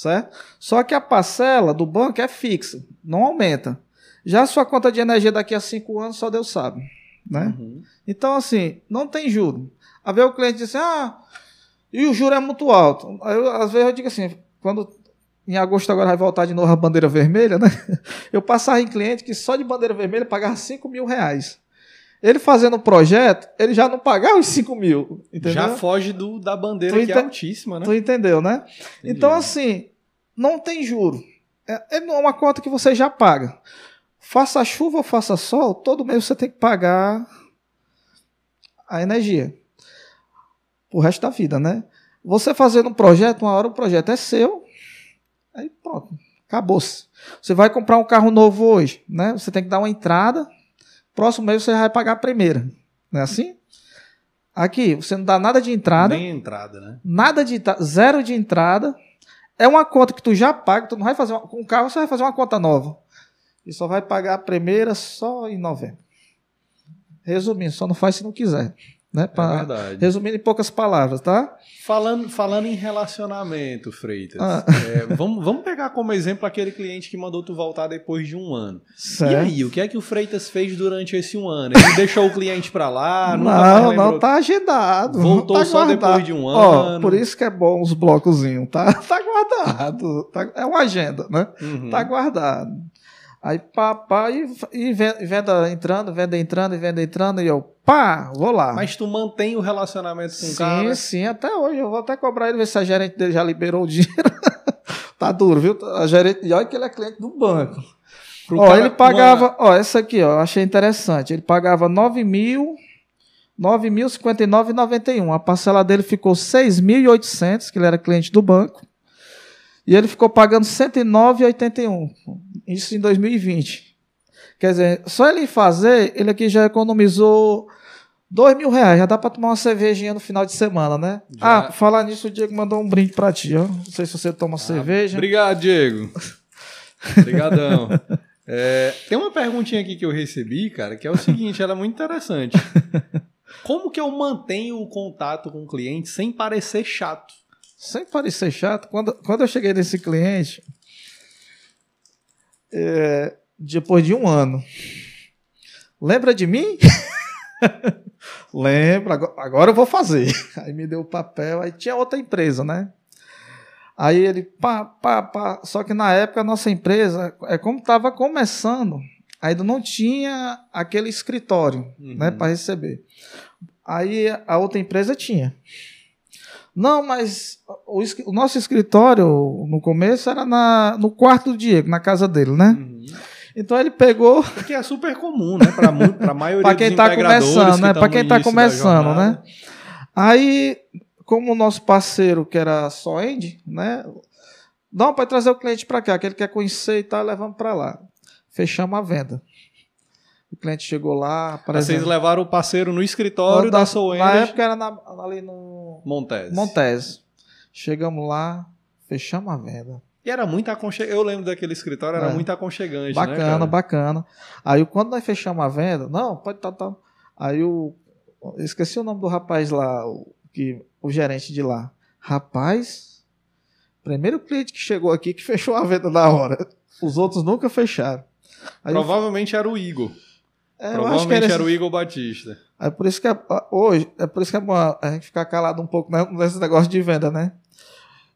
[SPEAKER 2] certo? Só que a parcela do banco é fixa, não aumenta. Já a sua conta de energia daqui a 5 anos, só Deus sabe, né?
[SPEAKER 1] Uhum.
[SPEAKER 2] Então, assim, não tem juro. Às vezes o cliente diz assim, ah, e o juro é muito alto. Eu, às vezes eu digo assim, quando em agosto agora vai voltar de novo a bandeira vermelha, né? *laughs* Eu passava em cliente que só de bandeira vermelha pagava 5 mil reais. Ele fazendo o projeto, ele já não pagava os 5 mil, entendeu?
[SPEAKER 1] Já foge do, da bandeira
[SPEAKER 2] Tu
[SPEAKER 1] que é altíssima, né?
[SPEAKER 2] Tu entendeu, né?
[SPEAKER 1] Entendi.
[SPEAKER 2] Então, assim, não tem juro. É, é uma conta que você já paga. Faça chuva ou faça sol, todo mês você tem que pagar a energia. Pro resto da vida, né? Você fazendo um projeto, uma hora o projeto é seu, aí pronto, acabou-se. Você vai comprar um carro novo hoje, né? Você tem que dar uma entrada, próximo mês você vai pagar a primeira. Não é assim? Aqui, você não dá nada de entrada
[SPEAKER 1] Nem entrada, né?
[SPEAKER 2] nada de zero de entrada. É uma conta que tu já paga, tu não vai fazer uma, com o carro você vai fazer uma conta nova. E só vai pagar a primeira só em novembro. Resumindo, só não faz se não quiser, né?
[SPEAKER 1] É
[SPEAKER 2] Pra-
[SPEAKER 1] verdade.
[SPEAKER 2] resumindo em poucas palavras, tá?
[SPEAKER 1] Falando, falando em relacionamento, Freitas,
[SPEAKER 2] Ah.
[SPEAKER 1] é, vamos, vamos pegar como exemplo aquele cliente que mandou tu voltar depois de um ano. E
[SPEAKER 2] Certo.
[SPEAKER 1] aí, o que é que o Freitas fez durante esse um ano? Ele deixou o cliente pra lá? *laughs*
[SPEAKER 2] não, não, tá agendado.
[SPEAKER 1] Voltou
[SPEAKER 2] tá
[SPEAKER 1] só
[SPEAKER 2] guardado.
[SPEAKER 1] depois de um
[SPEAKER 2] Ó,
[SPEAKER 1] ano.
[SPEAKER 2] por isso que é bom os blocozinhos, tá? *laughs* Tá guardado. tá- é uma agenda, né?
[SPEAKER 1] Uhum.
[SPEAKER 2] Tá guardado. Aí, pá, pá, e, e ven- venda entrando, venda entrando, e venda entrando, e eu, pá, vou lá.
[SPEAKER 1] Mas tu mantém o relacionamento com o
[SPEAKER 2] sim,
[SPEAKER 1] cara?
[SPEAKER 2] sim, até hoje. Eu vou até cobrar ele, ver se a gerente dele já liberou o dinheiro. *laughs* tá duro, viu? A gerente, e olha que ele é cliente do banco.
[SPEAKER 1] Pro
[SPEAKER 2] ó,
[SPEAKER 1] cara-
[SPEAKER 2] ele pagava, ó, essa aqui, ó, eu achei interessante. Ele pagava 9 mil, 9.059,91. A parcela dele ficou 6.800, que ele era cliente do banco. E ele ficou pagando 109,81. Isso em 2020. Quer dizer, só ele fazer, ele aqui já economizou dois mil reais. Já dá pra tomar uma cervejinha no final de semana, né?
[SPEAKER 1] Já.
[SPEAKER 2] Ah, falar nisso, o Diego mandou um brinde pra ti, ó. Não sei se você toma cerveja.
[SPEAKER 1] Obrigado, Diego. *laughs* Obrigadão. É, tem uma perguntinha aqui que eu recebi, cara, que é o seguinte, ela é muito interessante. *laughs* Como que eu mantenho o contato com o cliente sem parecer chato?
[SPEAKER 2] Sem parecer chato, quando, quando eu cheguei nesse cliente, é, depois de um ano, lembra de mim? *laughs* Lembra, agora, eu vou fazer. *laughs* Aí me deu o papel, aí tinha outra empresa, né? Aí ele, pá, pá, pá. Só que na época a nossa empresa, é como estava começando, ainda não tinha aquele escritório,
[SPEAKER 1] Uhum.
[SPEAKER 2] né, para receber. Aí a outra empresa tinha. Não, mas o, o nosso escritório no começo era na, no quarto do Diego, na casa dele, né?
[SPEAKER 1] Uhum.
[SPEAKER 2] Então ele pegou
[SPEAKER 1] Porque é super comum, né? Mu- pra maioria *laughs*
[SPEAKER 2] para quem tá
[SPEAKER 1] integradores
[SPEAKER 2] começando,
[SPEAKER 1] que
[SPEAKER 2] né? Para quem tá
[SPEAKER 1] da
[SPEAKER 2] começando, né? Aí, como o nosso parceiro, que era só End, né? Não, pode trazer o cliente para cá, que ele quer conhecer e tal, levamos para lá. Fechamos a venda. O cliente chegou lá,
[SPEAKER 1] Vocês levaram o parceiro no escritório da, Soul
[SPEAKER 2] Na
[SPEAKER 1] Energy
[SPEAKER 2] época era na- ali no
[SPEAKER 1] Montes.
[SPEAKER 2] Montes. Chegamos lá, fechamos a venda.
[SPEAKER 1] E era muito aconchegante. Eu lembro daquele escritório, era
[SPEAKER 2] É.
[SPEAKER 1] muito aconchegante, né,
[SPEAKER 2] Bacana,
[SPEAKER 1] cara?
[SPEAKER 2] bacana. Aí quando nós fechamos a venda, não, pode estar, tá, Aí o. eu Esqueci o nome do rapaz lá, o, que, o gerente de lá. Rapaz, primeiro cliente que chegou aqui que *laughs* fechou a venda na hora. Os outros nunca fecharam. Aí,
[SPEAKER 1] Provavelmente era o Igor.
[SPEAKER 2] é, eu acho que
[SPEAKER 1] Provavelmente
[SPEAKER 2] era,
[SPEAKER 1] era,
[SPEAKER 2] esse-
[SPEAKER 1] o Igor Batista.
[SPEAKER 2] É por isso que é, hoje, é por isso que é bom a gente ficar calado um pouco né, nesse negócio de venda, né?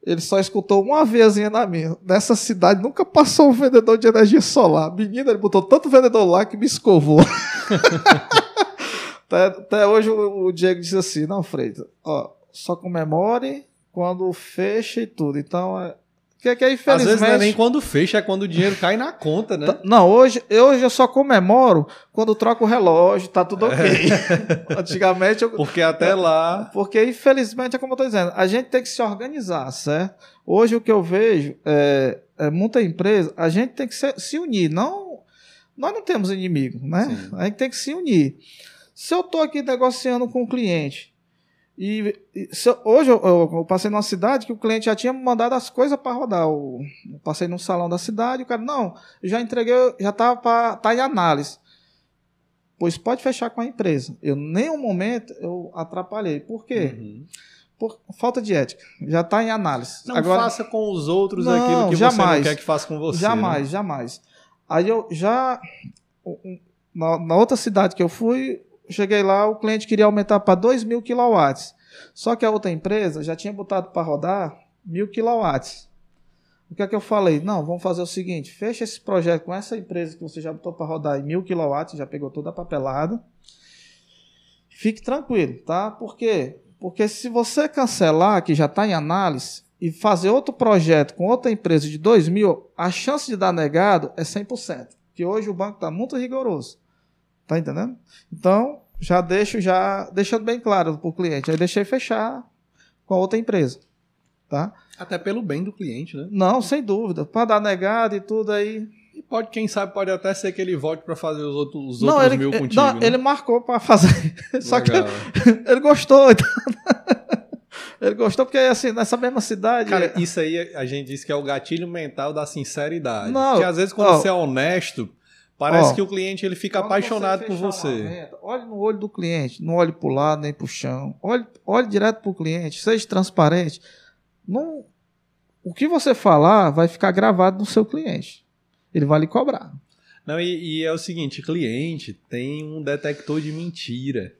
[SPEAKER 2] Ele só escutou uma vezinha na minha. Nessa cidade nunca passou um vendedor de energia solar. Menina, ele botou tanto vendedor lá que me escovou. *laughs* até, até hoje o, o Diego disse assim: não, Freitas, ó, só comemore quando fecha e tudo. Então, é. Que, que
[SPEAKER 1] Às
[SPEAKER 2] infelizmente.
[SPEAKER 1] vezes não é nem quando fecha, é quando o dinheiro cai na conta, né?
[SPEAKER 2] Tá- Não, hoje, hoje eu só comemoro quando troco o relógio, tá tudo ok. *laughs* Antigamente eu,
[SPEAKER 1] Porque até lá.
[SPEAKER 2] porque, infelizmente, é como eu estou dizendo, a gente tem que se organizar, certo? Hoje o que eu vejo é, é muita empresa, a gente tem que se, se unir. Não, nós não temos inimigo, né?
[SPEAKER 1] Sim.
[SPEAKER 2] A gente tem que se unir. Se eu estou aqui negociando com o cliente, e, e eu- hoje eu, eu- passei numa cidade que o cliente já tinha mandado as coisas para rodar. Eu, eu passei num salão da cidade, o cara, não, já entreguei, já estava para tá em análise. Pois pode fechar com a empresa. Eu, nenhum momento, eu atrapalhei. Por quê?
[SPEAKER 1] Uhum.
[SPEAKER 2] Por falta de ética. Já está em análise.
[SPEAKER 1] Não
[SPEAKER 2] Agora,
[SPEAKER 1] faça com os outros
[SPEAKER 2] Não,
[SPEAKER 1] aquilo que você
[SPEAKER 2] jamais.
[SPEAKER 1] não quer que faça com você.
[SPEAKER 2] jamais,
[SPEAKER 1] né?
[SPEAKER 2] jamais. Aí eu já. Na, na outra cidade que eu fui, cheguei lá, o cliente queria aumentar para 2 mil quilowatts. Só que a outra empresa já tinha botado para rodar mil quilowatts. O que é que eu falei? Não, vamos fazer o seguinte: fecha esse projeto com essa empresa que você já botou para rodar em mil quilowatts, já pegou toda a papelada. Fique tranquilo, tá? Por quê? Porque se você cancelar, que já está em análise, e fazer outro projeto com outra empresa de 2 mil, a chance de dar negado é 100%. Que hoje o banco está muito rigoroso. Tá entendendo? Então, já deixo, já deixando bem claro para o cliente. Aí deixei fechar com a outra empresa. Tá?
[SPEAKER 1] Até pelo bem do cliente, né?
[SPEAKER 2] Não, sem dúvida. Para dar negado e tudo aí.
[SPEAKER 1] E pode, quem sabe, pode até ser que ele volte pra fazer os outros, os
[SPEAKER 2] não,
[SPEAKER 1] outros
[SPEAKER 2] ele,
[SPEAKER 1] mil
[SPEAKER 2] ele-
[SPEAKER 1] contigo.
[SPEAKER 2] não,
[SPEAKER 1] né?
[SPEAKER 2] ele marcou para fazer. *laughs* Só que *laughs* ele gostou. *laughs* então. ele gostou porque, assim, nessa mesma cidade.
[SPEAKER 1] Cara, isso aí a gente diz que é o gatilho mental da sinceridade.
[SPEAKER 2] Não,
[SPEAKER 1] Porque às vezes quando
[SPEAKER 2] ó.
[SPEAKER 1] você é honesto, parece
[SPEAKER 2] Ó.
[SPEAKER 1] que o cliente ele fica apaixonado
[SPEAKER 2] você
[SPEAKER 1] por você.
[SPEAKER 2] venda, olhe no olho do cliente, não olhe para o lado nem para o chão. Olhe, olhe direto para o cliente, seja transparente. Não, o que você falar vai ficar gravado no seu cliente. Ele vai lhe cobrar.
[SPEAKER 1] Não, e, e é o seguinte, cliente tem um detector de mentira.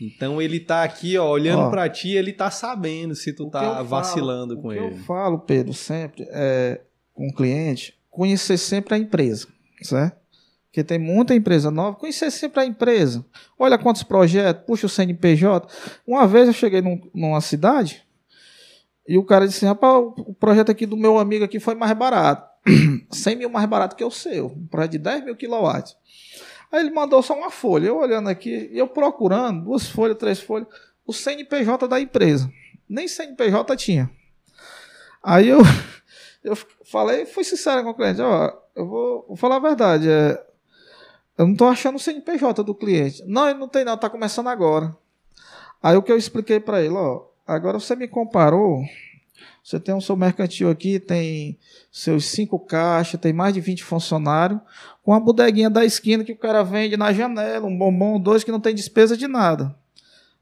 [SPEAKER 1] Então ele tá aqui, ó, olhando
[SPEAKER 2] Ó.
[SPEAKER 1] pra ti, ele tá sabendo se tu
[SPEAKER 2] que
[SPEAKER 1] tá
[SPEAKER 2] falo-
[SPEAKER 1] vacilando com
[SPEAKER 2] o que
[SPEAKER 1] ele.
[SPEAKER 2] Eu falo, Pedro, sempre é, com o cliente, conhecer sempre a empresa, certo? Porque tem muita empresa nova, conhecer sempre a empresa. Olha quantos projetos, puxa o CNPJ. Uma vez eu cheguei num- numa cidade e o cara disse: rapaz, o projeto aqui do meu amigo aqui foi mais barato. *clears throat* 100 mil mais barato que o seu. Um projeto de 10 mil quilowatts. Aí ele mandou só uma folha. Eu olhando aqui, eu procurando, duas folhas, três folhas, o CNPJ da empresa. Nem CNPJ tinha. Aí eu, *laughs* eu falei, fui sincero com o cliente, ó, eu vou, vou falar a verdade, é, eu não tô achando o CNPJ do cliente. Não, ele não tem não, tá começando agora. Aí o que eu expliquei para ele, ó, agora você me comparou, você tem um seu mercantil aqui, tem seus cinco caixas, tem mais de 20 funcionários, com a bodeguinha da esquina que o cara vende na janela, um bombom, dois que não tem despesa de nada.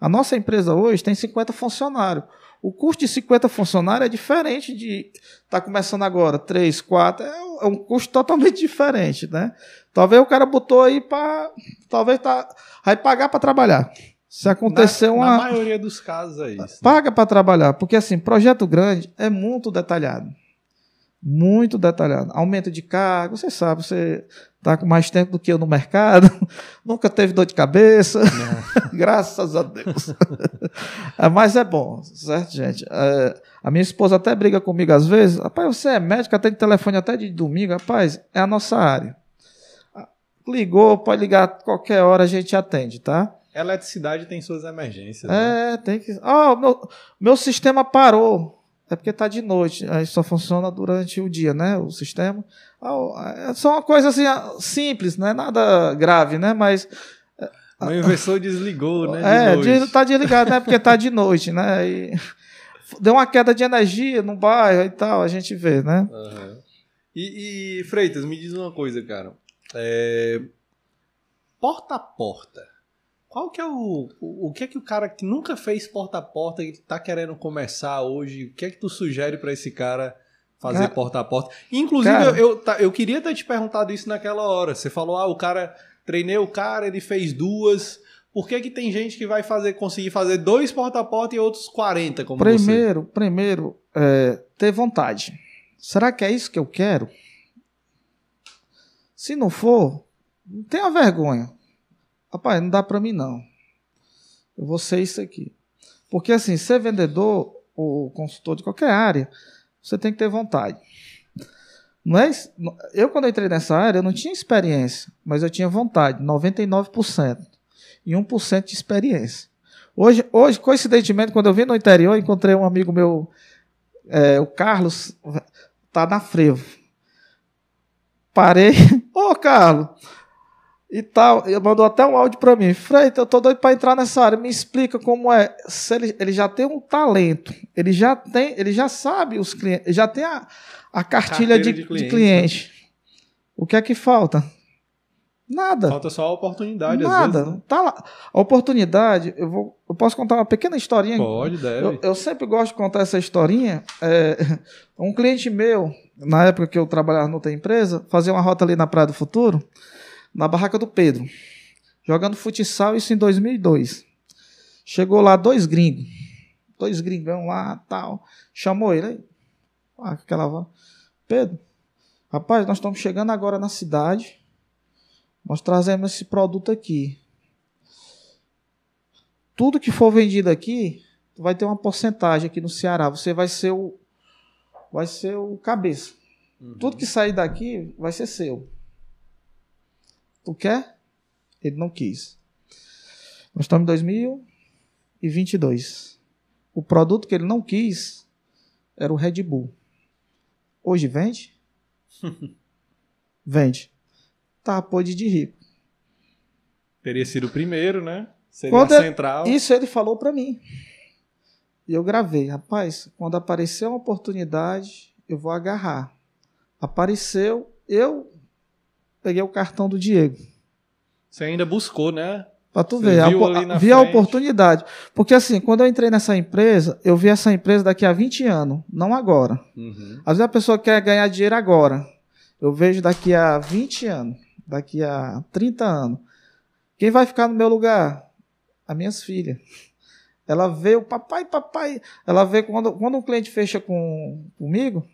[SPEAKER 2] A nossa empresa hoje tem 50 funcionários. O custo de 50 funcionários é diferente de tá começando agora, 3, 4, é é um custo totalmente *laughs* diferente, né? Talvez o cara botou aí para talvez tá vai pagar para trabalhar. Se acontecer
[SPEAKER 1] na,
[SPEAKER 2] uma
[SPEAKER 1] na maioria dos casos é isso.
[SPEAKER 2] paga para trabalhar, porque assim, projeto grande é muito detalhado. Muito detalhado. Aumento de cargo, você sabe, você tá com mais tempo do que eu no mercado, *laughs* nunca teve dor de cabeça, *laughs* graças a Deus. *laughs* É, Mas é bom, certo, gente? É, a minha esposa até briga comigo às vezes, rapaz, você é médico, atende telefone até de domingo, rapaz, é a nossa área. Ligou, pode ligar qualquer hora, a gente atende, tá?
[SPEAKER 1] Eletricidade tem suas emergências. né?
[SPEAKER 2] É, tem que. Ah, meu, meu sistema parou. É porque está de noite, aí só funciona durante o dia, né? O sistema. Ah, é só uma coisa assim ah, simples, não é nada grave, né? Mas
[SPEAKER 1] o inversor desligou, né?
[SPEAKER 2] De é, está desligado, né? Porque está de noite, né? E *laughs* deu uma queda de energia no bairro e tal, a gente vê, né?
[SPEAKER 1] Uhum. E, e, Freitas, me diz uma coisa, cara. É... Porta a porta. Qual que é o, o. O que é que o cara que nunca fez porta a porta e tá querendo começar hoje, o que é que tu sugere para esse cara fazer cara, porta a porta? Inclusive, cara, eu, eu, tá, eu queria ter te perguntado isso naquela hora. Você falou, ah, o cara. Treinei o cara, ele fez duas. Por que, que tem gente que vai fazer conseguir fazer dois porta a porta e outros 40, como
[SPEAKER 2] primeiro,
[SPEAKER 1] você?
[SPEAKER 2] Primeiro, é, ter vontade. Será que é isso que eu quero? Se não for, não tenha vergonha. Rapaz, não dá para mim não. Eu vou ser isso aqui. Porque assim, ser vendedor ou consultor de qualquer área, você tem que ter vontade. Não é, eu, quando entrei nessa área, eu não tinha experiência, mas eu tinha vontade, 99%. E 1% de experiência. Hoje, hoje, coincidentemente, quando eu vim no interior, encontrei um amigo meu, é, o Carlos, tá na frevo. Parei, ô Carlos, e tal, ele mandou até um áudio para mim. Freita, eu tô doido para entrar nessa área, me explica como é. Se ele, ele já tem um talento, ele já tem, ele já sabe os clientes, já tem a, a cartilha de, de, cliente. de cliente. O que é que falta? Nada.
[SPEAKER 1] Falta só a oportunidade,
[SPEAKER 2] Nada.
[SPEAKER 1] vezes, né?
[SPEAKER 2] Tá lá. A oportunidade, eu, vou, eu posso contar uma pequena historinha?
[SPEAKER 1] Pode, deve.
[SPEAKER 2] Eu, eu sempre gosto de contar essa historinha. É, *laughs* um cliente meu, na época que eu trabalhava noutra empresa, fazia uma rota ali na Praia do Futuro, na barraca do Pedro, jogando futsal, isso em 2002. Chegou lá dois gringos, dois gringão lá, tal, chamou ele, aí, aquela Pedro, rapaz, nós estamos chegando agora na cidade, nós trazemos esse produto aqui. Tudo que for vendido aqui, vai ter uma porcentagem aqui no Ceará. Você vai ser o vai ser o cabeça. Uhum. Tudo que sair daqui vai ser seu. Tu quer? Ele não quis. Nós estamos em 2022. O produto que ele não quis era o Red Bull. Hoje vende? *laughs* vende tá pôde de rico.
[SPEAKER 1] Teria sido o primeiro, né? Seria quando a é- central.
[SPEAKER 2] Isso ele falou para mim. E eu gravei, rapaz, quando aparecer uma oportunidade, eu vou agarrar. Apareceu, eu peguei o cartão do Diego.
[SPEAKER 1] Você ainda buscou, né?
[SPEAKER 2] Pra tu Você ver, viu a, vi a oportunidade. Porque assim, quando eu entrei nessa empresa, eu vi essa empresa daqui a 20 anos, não agora. Uhum. Às vezes a pessoa quer ganhar dinheiro agora. Eu vejo daqui a 20 anos daqui a 30 anos. Quem vai ficar no meu lugar? As minhas filhas. Ela vê o papai, papai. Ela vê quando, quando um cliente fecha com, comigo,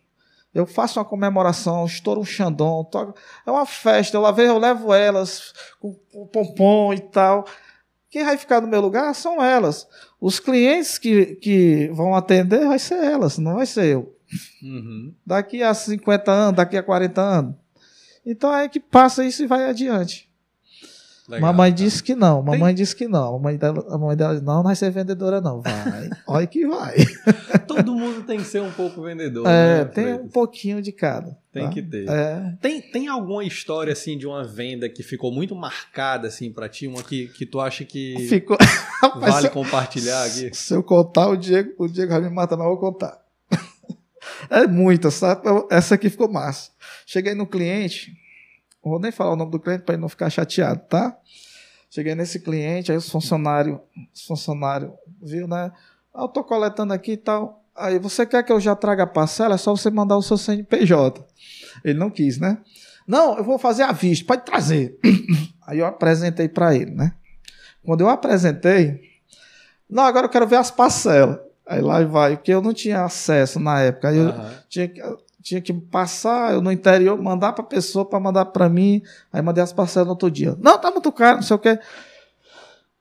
[SPEAKER 2] eu faço uma comemoração, estouro um xandão, toco, é uma festa, eu, lá eu levo elas com, com pompom e tal. Quem vai ficar no meu lugar são elas. Os clientes que, que vão atender vai ser elas, não vai ser eu. Uhum. Daqui a 50 anos, daqui a 40 anos. Então é que passa isso e vai adiante. Legal, mamãe cara. disse que não, mamãe Tem... disse que não. A mamãe dela, a mãe dela disse, não, não vai ser vendedora, não. Vai. *laughs* Olha que vai. *laughs*
[SPEAKER 1] Todo mundo tem que ser um pouco vendedor.
[SPEAKER 2] É,
[SPEAKER 1] né,
[SPEAKER 2] tem um pouquinho de cada.
[SPEAKER 1] Tem tá? que ter. É. Tem, tem alguma história assim de uma venda que ficou muito marcada assim para ti, uma que, que tu acha que
[SPEAKER 2] ficou... *laughs*
[SPEAKER 1] vale compartilhar aqui?
[SPEAKER 2] Se eu contar, o Diego, o Diego vai me matar, mas eu vou contar. É muita, sabe? Essa aqui ficou massa. Cheguei no cliente, não vou nem falar o nome do cliente para ele não ficar chateado, tá? Cheguei nesse cliente, aí os funcionários, os funcionários, viu, né? Ah, eu tô coletando aqui e tal. Aí, você quer que eu já traga a parcela? É só você mandar o seu CNPJ. Ele não quis, né? Não, eu vou fazer a vista, pode trazer. *clears throat* Aí eu apresentei para ele, né? Quando eu apresentei, não, agora eu quero ver as parcelas. Aí lá vai, porque eu não tinha acesso na época. Aí eu uhum. tinha, tinha que passar eu no interior, mandar para pessoa para mandar para mim. Aí mandei as parcelas no outro dia. Não, tá muito caro, não sei o quê.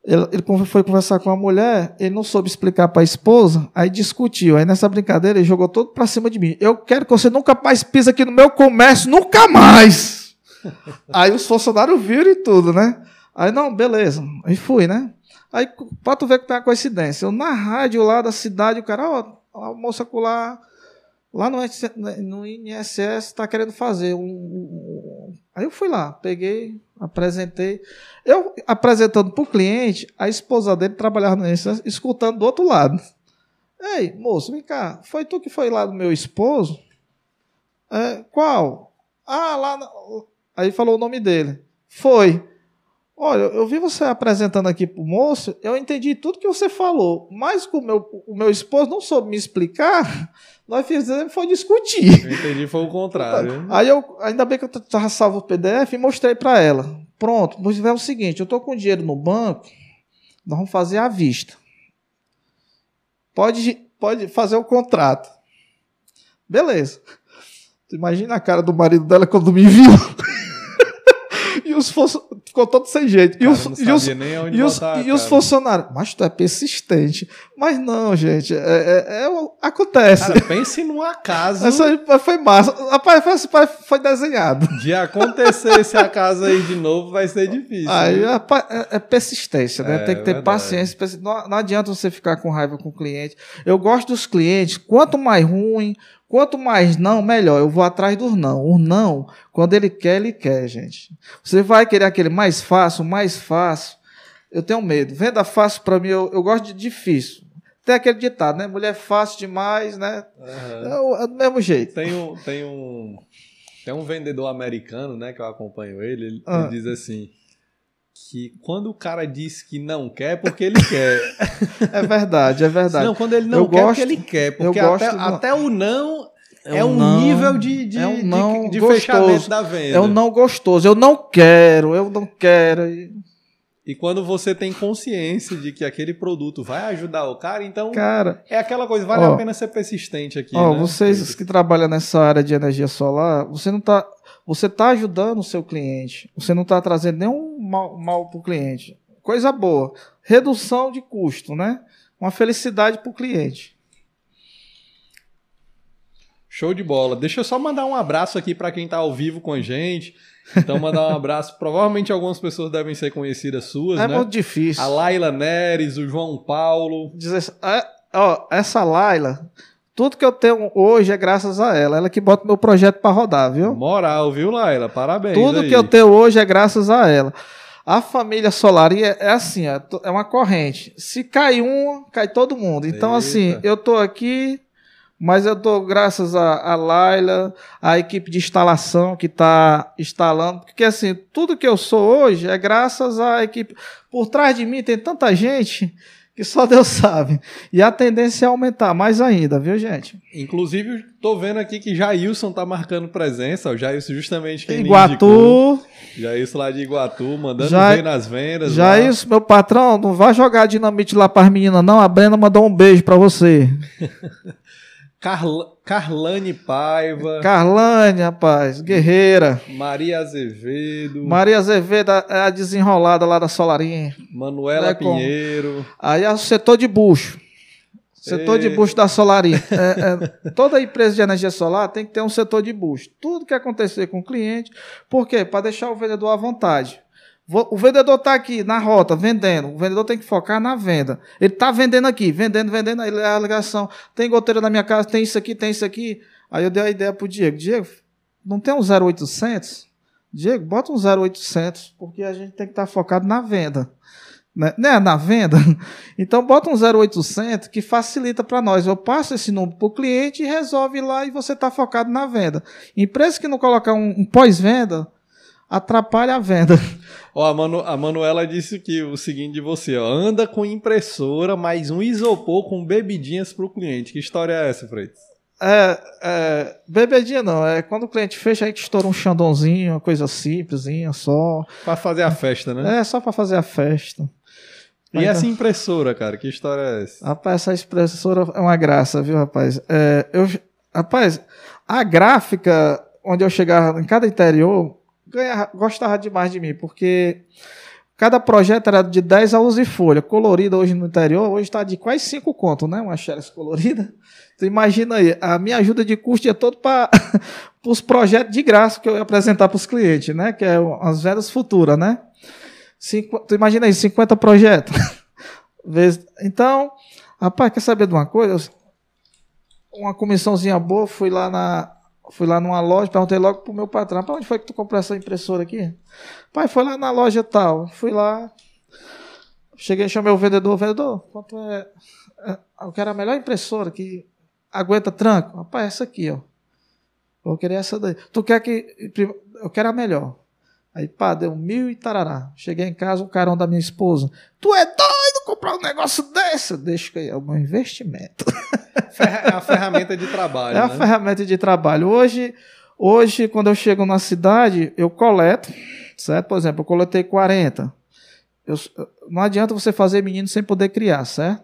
[SPEAKER 2] Ele, ele foi conversar com a mulher, ele não soube explicar para a esposa, aí discutiu. Aí nessa brincadeira ele jogou todo para cima de mim. Eu quero que você nunca mais pise aqui no meu comércio, nunca mais. *laughs* aí os funcionários viram e tudo, né? Aí não, beleza. Aí fui, né? Aí, pra tu ver que tem uma coincidência. Eu na rádio lá da cidade, o cara, ó, a moça lá, lá no, no INSS está querendo fazer um, um, Aí eu fui lá, peguei, apresentei. Eu apresentando para o cliente, a esposa dele trabalhava no INSS, escutando do outro lado. Ei, moço, vem cá, foi tu que foi lá do meu esposo? É, qual? Ah, lá. Aí falou o nome dele. Foi. Olha, eu vi você apresentando aqui pro moço, eu entendi tudo que você falou, mas o meu, o meu esposo não soube me explicar, *laughs* nós fizemos foi discutir.
[SPEAKER 1] Eu entendi, foi o contrário.
[SPEAKER 2] Aí eu, ainda bem que eu estava salvo o PDF e mostrei para ela. Pronto, mas é o seguinte, eu estou com dinheiro no banco, nós vamos fazer à vista. Pode, pode fazer o contrato. Beleza. Imagina a cara do marido dela quando me viu. *laughs* e os ficou todo sem jeito.
[SPEAKER 1] e
[SPEAKER 2] os,
[SPEAKER 1] e os, e
[SPEAKER 2] os, e os funcionários, mas tu é persistente. Mas não, gente, é, é, é acontece.
[SPEAKER 1] Cara, pense numa casa.
[SPEAKER 2] Essa foi massa. Rapaz, foi, foi desenhado.
[SPEAKER 1] De acontecer esse acaso aí de novo vai ser difícil.
[SPEAKER 2] Aí, é, é, persistência, né? É, Tem que ter verdade. paciência. Não, não adianta você ficar com raiva com o cliente. Eu gosto dos clientes, quanto mais ruim, Quanto mais não, melhor. Eu vou atrás do não. O não, quando ele quer, ele quer, gente. Você vai querer aquele mais fácil, mais fácil. Eu tenho medo. Venda fácil para mim, eu, eu, gosto de difícil. Tem aquele ditado, né? Mulher fácil demais, né? Uhum. É, é, do mesmo jeito.
[SPEAKER 1] Tem um, tem um, tem um vendedor americano, né? Que eu acompanho ele. Ele, ele diz assim que quando o cara diz que não quer, é porque ele quer. *laughs*
[SPEAKER 2] é verdade, é verdade.
[SPEAKER 1] Não, quando ele não eu quer, é porque ele quer. Porque até, até, o não é, é um não, nível de, de, é um não de, de fechamento da venda.
[SPEAKER 2] É um não gostoso. Eu não quero, eu não quero.
[SPEAKER 1] E quando você tem consciência de que aquele produto vai ajudar o cara, então
[SPEAKER 2] cara,
[SPEAKER 1] é aquela coisa, vale ó, a pena ser persistente aqui.
[SPEAKER 2] Ó,
[SPEAKER 1] né?
[SPEAKER 2] Vocês que trabalham nessa área de energia solar, você não está você está ajudando o seu cliente. Você não está trazendo nenhum mal, mal para o cliente. Coisa boa. Redução de custo, né? Uma felicidade para o cliente.
[SPEAKER 1] Show de bola. Deixa eu só mandar um abraço aqui para quem está ao vivo com a gente. Então, mandar um abraço. *laughs* Provavelmente algumas pessoas devem ser conhecidas suas,
[SPEAKER 2] é
[SPEAKER 1] né?
[SPEAKER 2] É muito difícil.
[SPEAKER 1] A Laila Neres, o João Paulo.
[SPEAKER 2] É, ó, essa Laila, tudo que eu tenho hoje é graças a ela. Ela que bota meu projeto para rodar, viu?
[SPEAKER 1] Moral, viu, Laila? Parabéns.
[SPEAKER 2] Tudo
[SPEAKER 1] aí.
[SPEAKER 2] que eu tenho hoje é graças a ela. A família Solaria é assim, é uma corrente. Se cai um, cai todo mundo. Então, assim, Eita. assim, eu tô aqui, mas eu tô graças a, a Laila, a equipe de instalação que está instalando. Porque, assim, tudo que eu sou hoje é graças à equipe. Por trás de mim tem tanta gente que só Deus *laughs* sabe. E a tendência é aumentar mais ainda, viu, gente?
[SPEAKER 1] Inclusive, tô vendo aqui que Jailson tá marcando presença. O Jailson justamente quem
[SPEAKER 2] Iguatu.
[SPEAKER 1] Jailson lá de Iguatu, mandando ver nas vendas.
[SPEAKER 2] Jailson, meu patrão, não vai jogar dinamite lá para as meninas, não. A Brenda mandou um beijo para você. *laughs*
[SPEAKER 1] Carla, Carlane Paiva.
[SPEAKER 2] Carlane, rapaz, guerreira.
[SPEAKER 1] Maria Azevedo.
[SPEAKER 2] Maria Azevedo é a desenrolada lá da Solarinha.
[SPEAKER 1] Manuela é Pinheiro.
[SPEAKER 2] Aí é o setor de bucho. Setor de bucho da Solarinha. É, é, toda empresa de energia solar tem que ter um setor de bucho. Tudo que acontecer com o cliente, por quê? Para deixar o vendedor à vontade. O vendedor está aqui na rota, vendendo. O vendedor tem que focar na venda. Ele está vendendo aqui, vendendo, vendendo. Aí a ligação. Tem goteira na minha casa, tem isso aqui, tem isso aqui. Aí eu dei a ideia para o Diego. Diego, não tem um 0800? Diego, bota um 0800, porque a gente tem que estar tá focado na venda. Né? né? Na venda. *laughs* Então bota um 0800 que facilita para nós. Eu passo esse número para o cliente e resolve lá e você está focado na venda. Empresa que não colocar um, um pós-venda atrapalha a venda. *laughs*
[SPEAKER 1] Ó, a, Manu, a Manuela disse que o seguinte de você, ó, anda com impressora, mais um isopor com bebidinhas para o cliente. Que história é essa, Freitas?
[SPEAKER 2] É, é, bebedinha não, é quando o cliente fecha aí que estoura um chandonzinho, uma coisa simplesinha só.
[SPEAKER 1] Para fazer a festa, né?
[SPEAKER 2] É, só para fazer a festa.
[SPEAKER 1] E Mas, essa impressora, cara, que história é essa?
[SPEAKER 2] Rapaz, essa impressora é uma graça, viu, rapaz? É, eu, rapaz, a gráfica onde eu chegava em cada interior, gostava demais de mim, porque cada projeto era de 10 a 11 folhas, colorida hoje no interior, hoje está de quase 5 contos, né? Uma xerox colorida. Então imagina aí, a minha ajuda de custo é todo para *laughs* os projetos de graça que eu ia apresentar para os clientes, né? Que é as vendas futuras, né? Cinco, tu imagina aí, 50 projetos. *laughs* então, rapaz, quer saber de uma coisa? uma comissãozinha boa, fui lá na. Fui lá numa loja, perguntei logo pro meu patrão, para onde foi que tu comprou essa impressora aqui? Pai, foi lá na loja tal. Fui lá. Cheguei, chamei o vendedor, vendedor, quanto é. é eu quero a melhor impressora que aguenta tranco. Rapaz, essa aqui, ó. Vou querer essa daí. Tu quer que. Eu quero a melhor. Aí, pá, deu mil e tarará. Cheguei em casa, um carão da minha esposa. Tu é doido comprar um negócio desse? Deixa que é o meu investimento.
[SPEAKER 1] É a ferramenta de trabalho.
[SPEAKER 2] É a
[SPEAKER 1] né?
[SPEAKER 2] ferramenta de trabalho. Hoje, hoje, quando eu chego na cidade, eu coleto, certo? Por exemplo, eu coletei 40. Eu, não adianta você fazer menino sem poder criar, certo?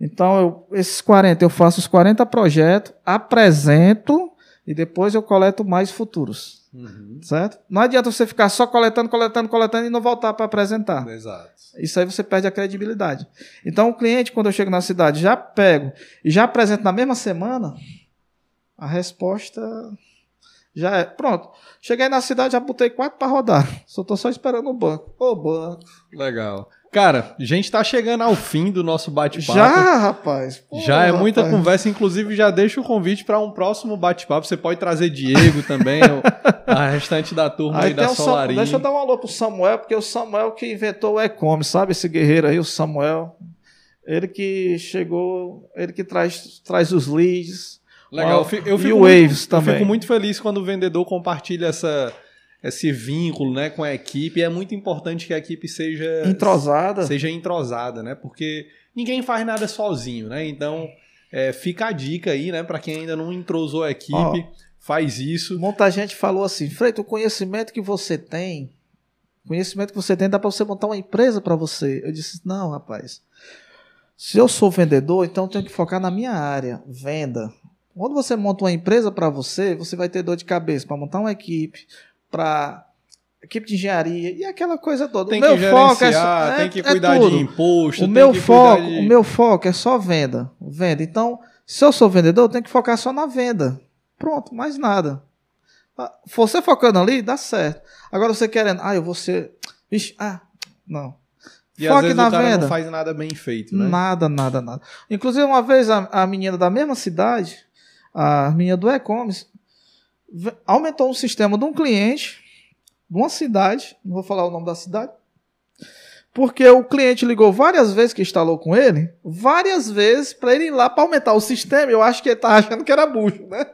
[SPEAKER 2] Então, eu, esses 40, eu faço os 40 projetos, apresento e depois eu coleto mais futuros. Uhum. Certo? Não adianta você ficar só coletando, coletando, coletando e não voltar para apresentar.
[SPEAKER 1] Exato.
[SPEAKER 2] Isso aí você perde a credibilidade. Então, o cliente, quando eu chego na cidade, já pego e já apresento na mesma semana, a resposta já é. Pronto. Cheguei na cidade, já botei quatro para rodar. Só tô só esperando o banco. Ô, banco.
[SPEAKER 1] Legal. Cara, a gente tá chegando ao fim do nosso bate-papo.
[SPEAKER 2] Já, rapaz.
[SPEAKER 1] Pô, já é muita rapaz. conversa, inclusive já deixa o convite para um próximo bate-papo. Você pode trazer Diego também, a restante da turma aí, aí da Solarim.
[SPEAKER 2] Deixa eu dar um alô pro Samuel, porque o Samuel que inventou o e-commerce, sabe esse guerreiro aí, o Samuel. Ele que chegou, ele que traz, traz os leads.
[SPEAKER 1] Legal, eu fico, eu fico, muito, também. eu fico muito feliz quando o vendedor compartilha essa esse vínculo né, com a equipe. É muito importante que a equipe seja
[SPEAKER 2] entrosada.
[SPEAKER 1] Seja entrosada, né? Porque ninguém faz nada sozinho, né? Então, é, fica a dica aí, né, para quem ainda não entrosou a equipe, Ó, faz isso.
[SPEAKER 2] Muita gente falou assim: Freito, o conhecimento que você tem, conhecimento que você tem, dá para você montar uma empresa para você. Eu disse: não, rapaz. Se eu sou vendedor, então eu tenho que focar na minha área, venda. Quando você monta uma empresa para você, você vai ter dor de cabeça para montar uma equipe, para equipe de engenharia e aquela coisa toda.
[SPEAKER 1] Tem o meu que foco é, só, é, tem que é cuidar é de imposto.
[SPEAKER 2] O meu foco, de... o meu foco é só venda, venda. Então, se eu sou vendedor, eu tenho que focar só na venda. Pronto, mais nada. Ah, você focando ali, dá certo. Agora você querendo, ah, eu vou ser, Vixe, ah, não.
[SPEAKER 1] E Foque às vezes na o cara venda. não faz nada bem feito, né?
[SPEAKER 2] Nada, nada, nada. Inclusive, uma vez a, a menina da mesma cidade, a menina do e-commerce, aumentou um sistema de um cliente, de uma cidade, não vou falar o nome da cidade, porque o cliente ligou várias vezes que instalou com ele, várias vezes para ele ir lá para aumentar o sistema. Eu acho que ele tá *laughs* achando que era bucho, né?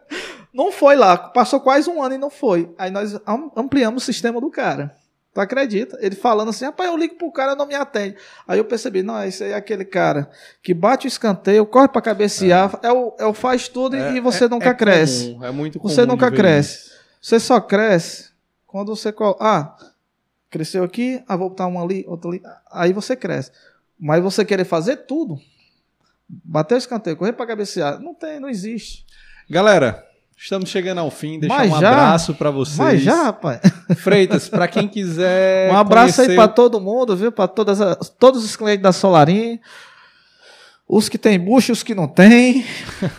[SPEAKER 2] Não foi lá, passou quase um ano e não foi. Aí nós ampliamos o sistema do cara. Tu acredita? Ele falando assim, rapaz, eu ligo pro cara não me atende. Aí eu percebi, não, esse aí é aquele cara que bate o escanteio, corre pra cabecear, é, é, o, é o faz tudo é, e você é, nunca é cresce.
[SPEAKER 1] Comum, é muito comum.
[SPEAKER 2] Você nunca cresce. Isso. Você só cresce quando você. Ah, cresceu aqui, ah, vou botar uma ali, outra ali. Aí você cresce. Mas você querer fazer tudo, bater o escanteio, correr pra cabecear, não tem, não existe.
[SPEAKER 1] Galera, Estamos chegando ao fim. Deixar Mas um já? abraço para vocês.
[SPEAKER 2] Mas já, rapaz. *laughs*
[SPEAKER 1] Freitas, para quem quiser.
[SPEAKER 2] Um abraço conhecer... aí para todo mundo, viu? Para todas as, todos os clientes da Solarim. Os que tem bucho e os que não tem.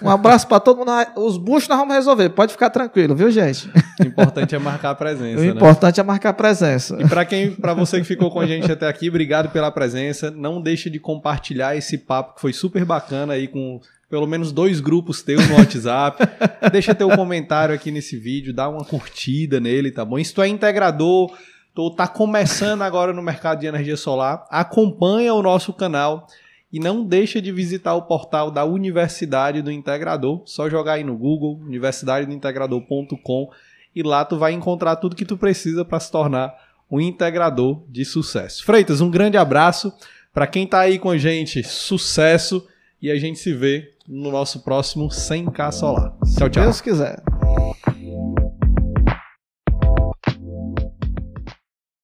[SPEAKER 2] Um abraço para todo mundo. Os buchos nós vamos resolver. Pode ficar tranquilo, viu, gente?
[SPEAKER 1] O importante é marcar a presença.
[SPEAKER 2] O né? importante é marcar a presença.
[SPEAKER 1] E para quem, para você que ficou com a gente até aqui, obrigado pela presença. Não deixe de compartilhar esse papo que foi super bacana aí com pelo menos dois grupos teus no WhatsApp. *laughs* Deixa teu comentário aqui nesse vídeo, dá uma curtida nele, tá bom? Se tu é integrador, tu tá começando agora no mercado de energia solar, acompanha o nosso canal e não deixa de visitar o portal da Universidade do Integrador. Só jogar aí no Google, universidadedointegrador.com e lá tu vai encontrar tudo que tu precisa para se tornar um integrador de sucesso. Freitas, um grande abraço. Para quem tá aí com a gente, sucesso e a gente se vê no nosso próximo 100k solar. Tchau, tchau. Se
[SPEAKER 2] Deus quiser.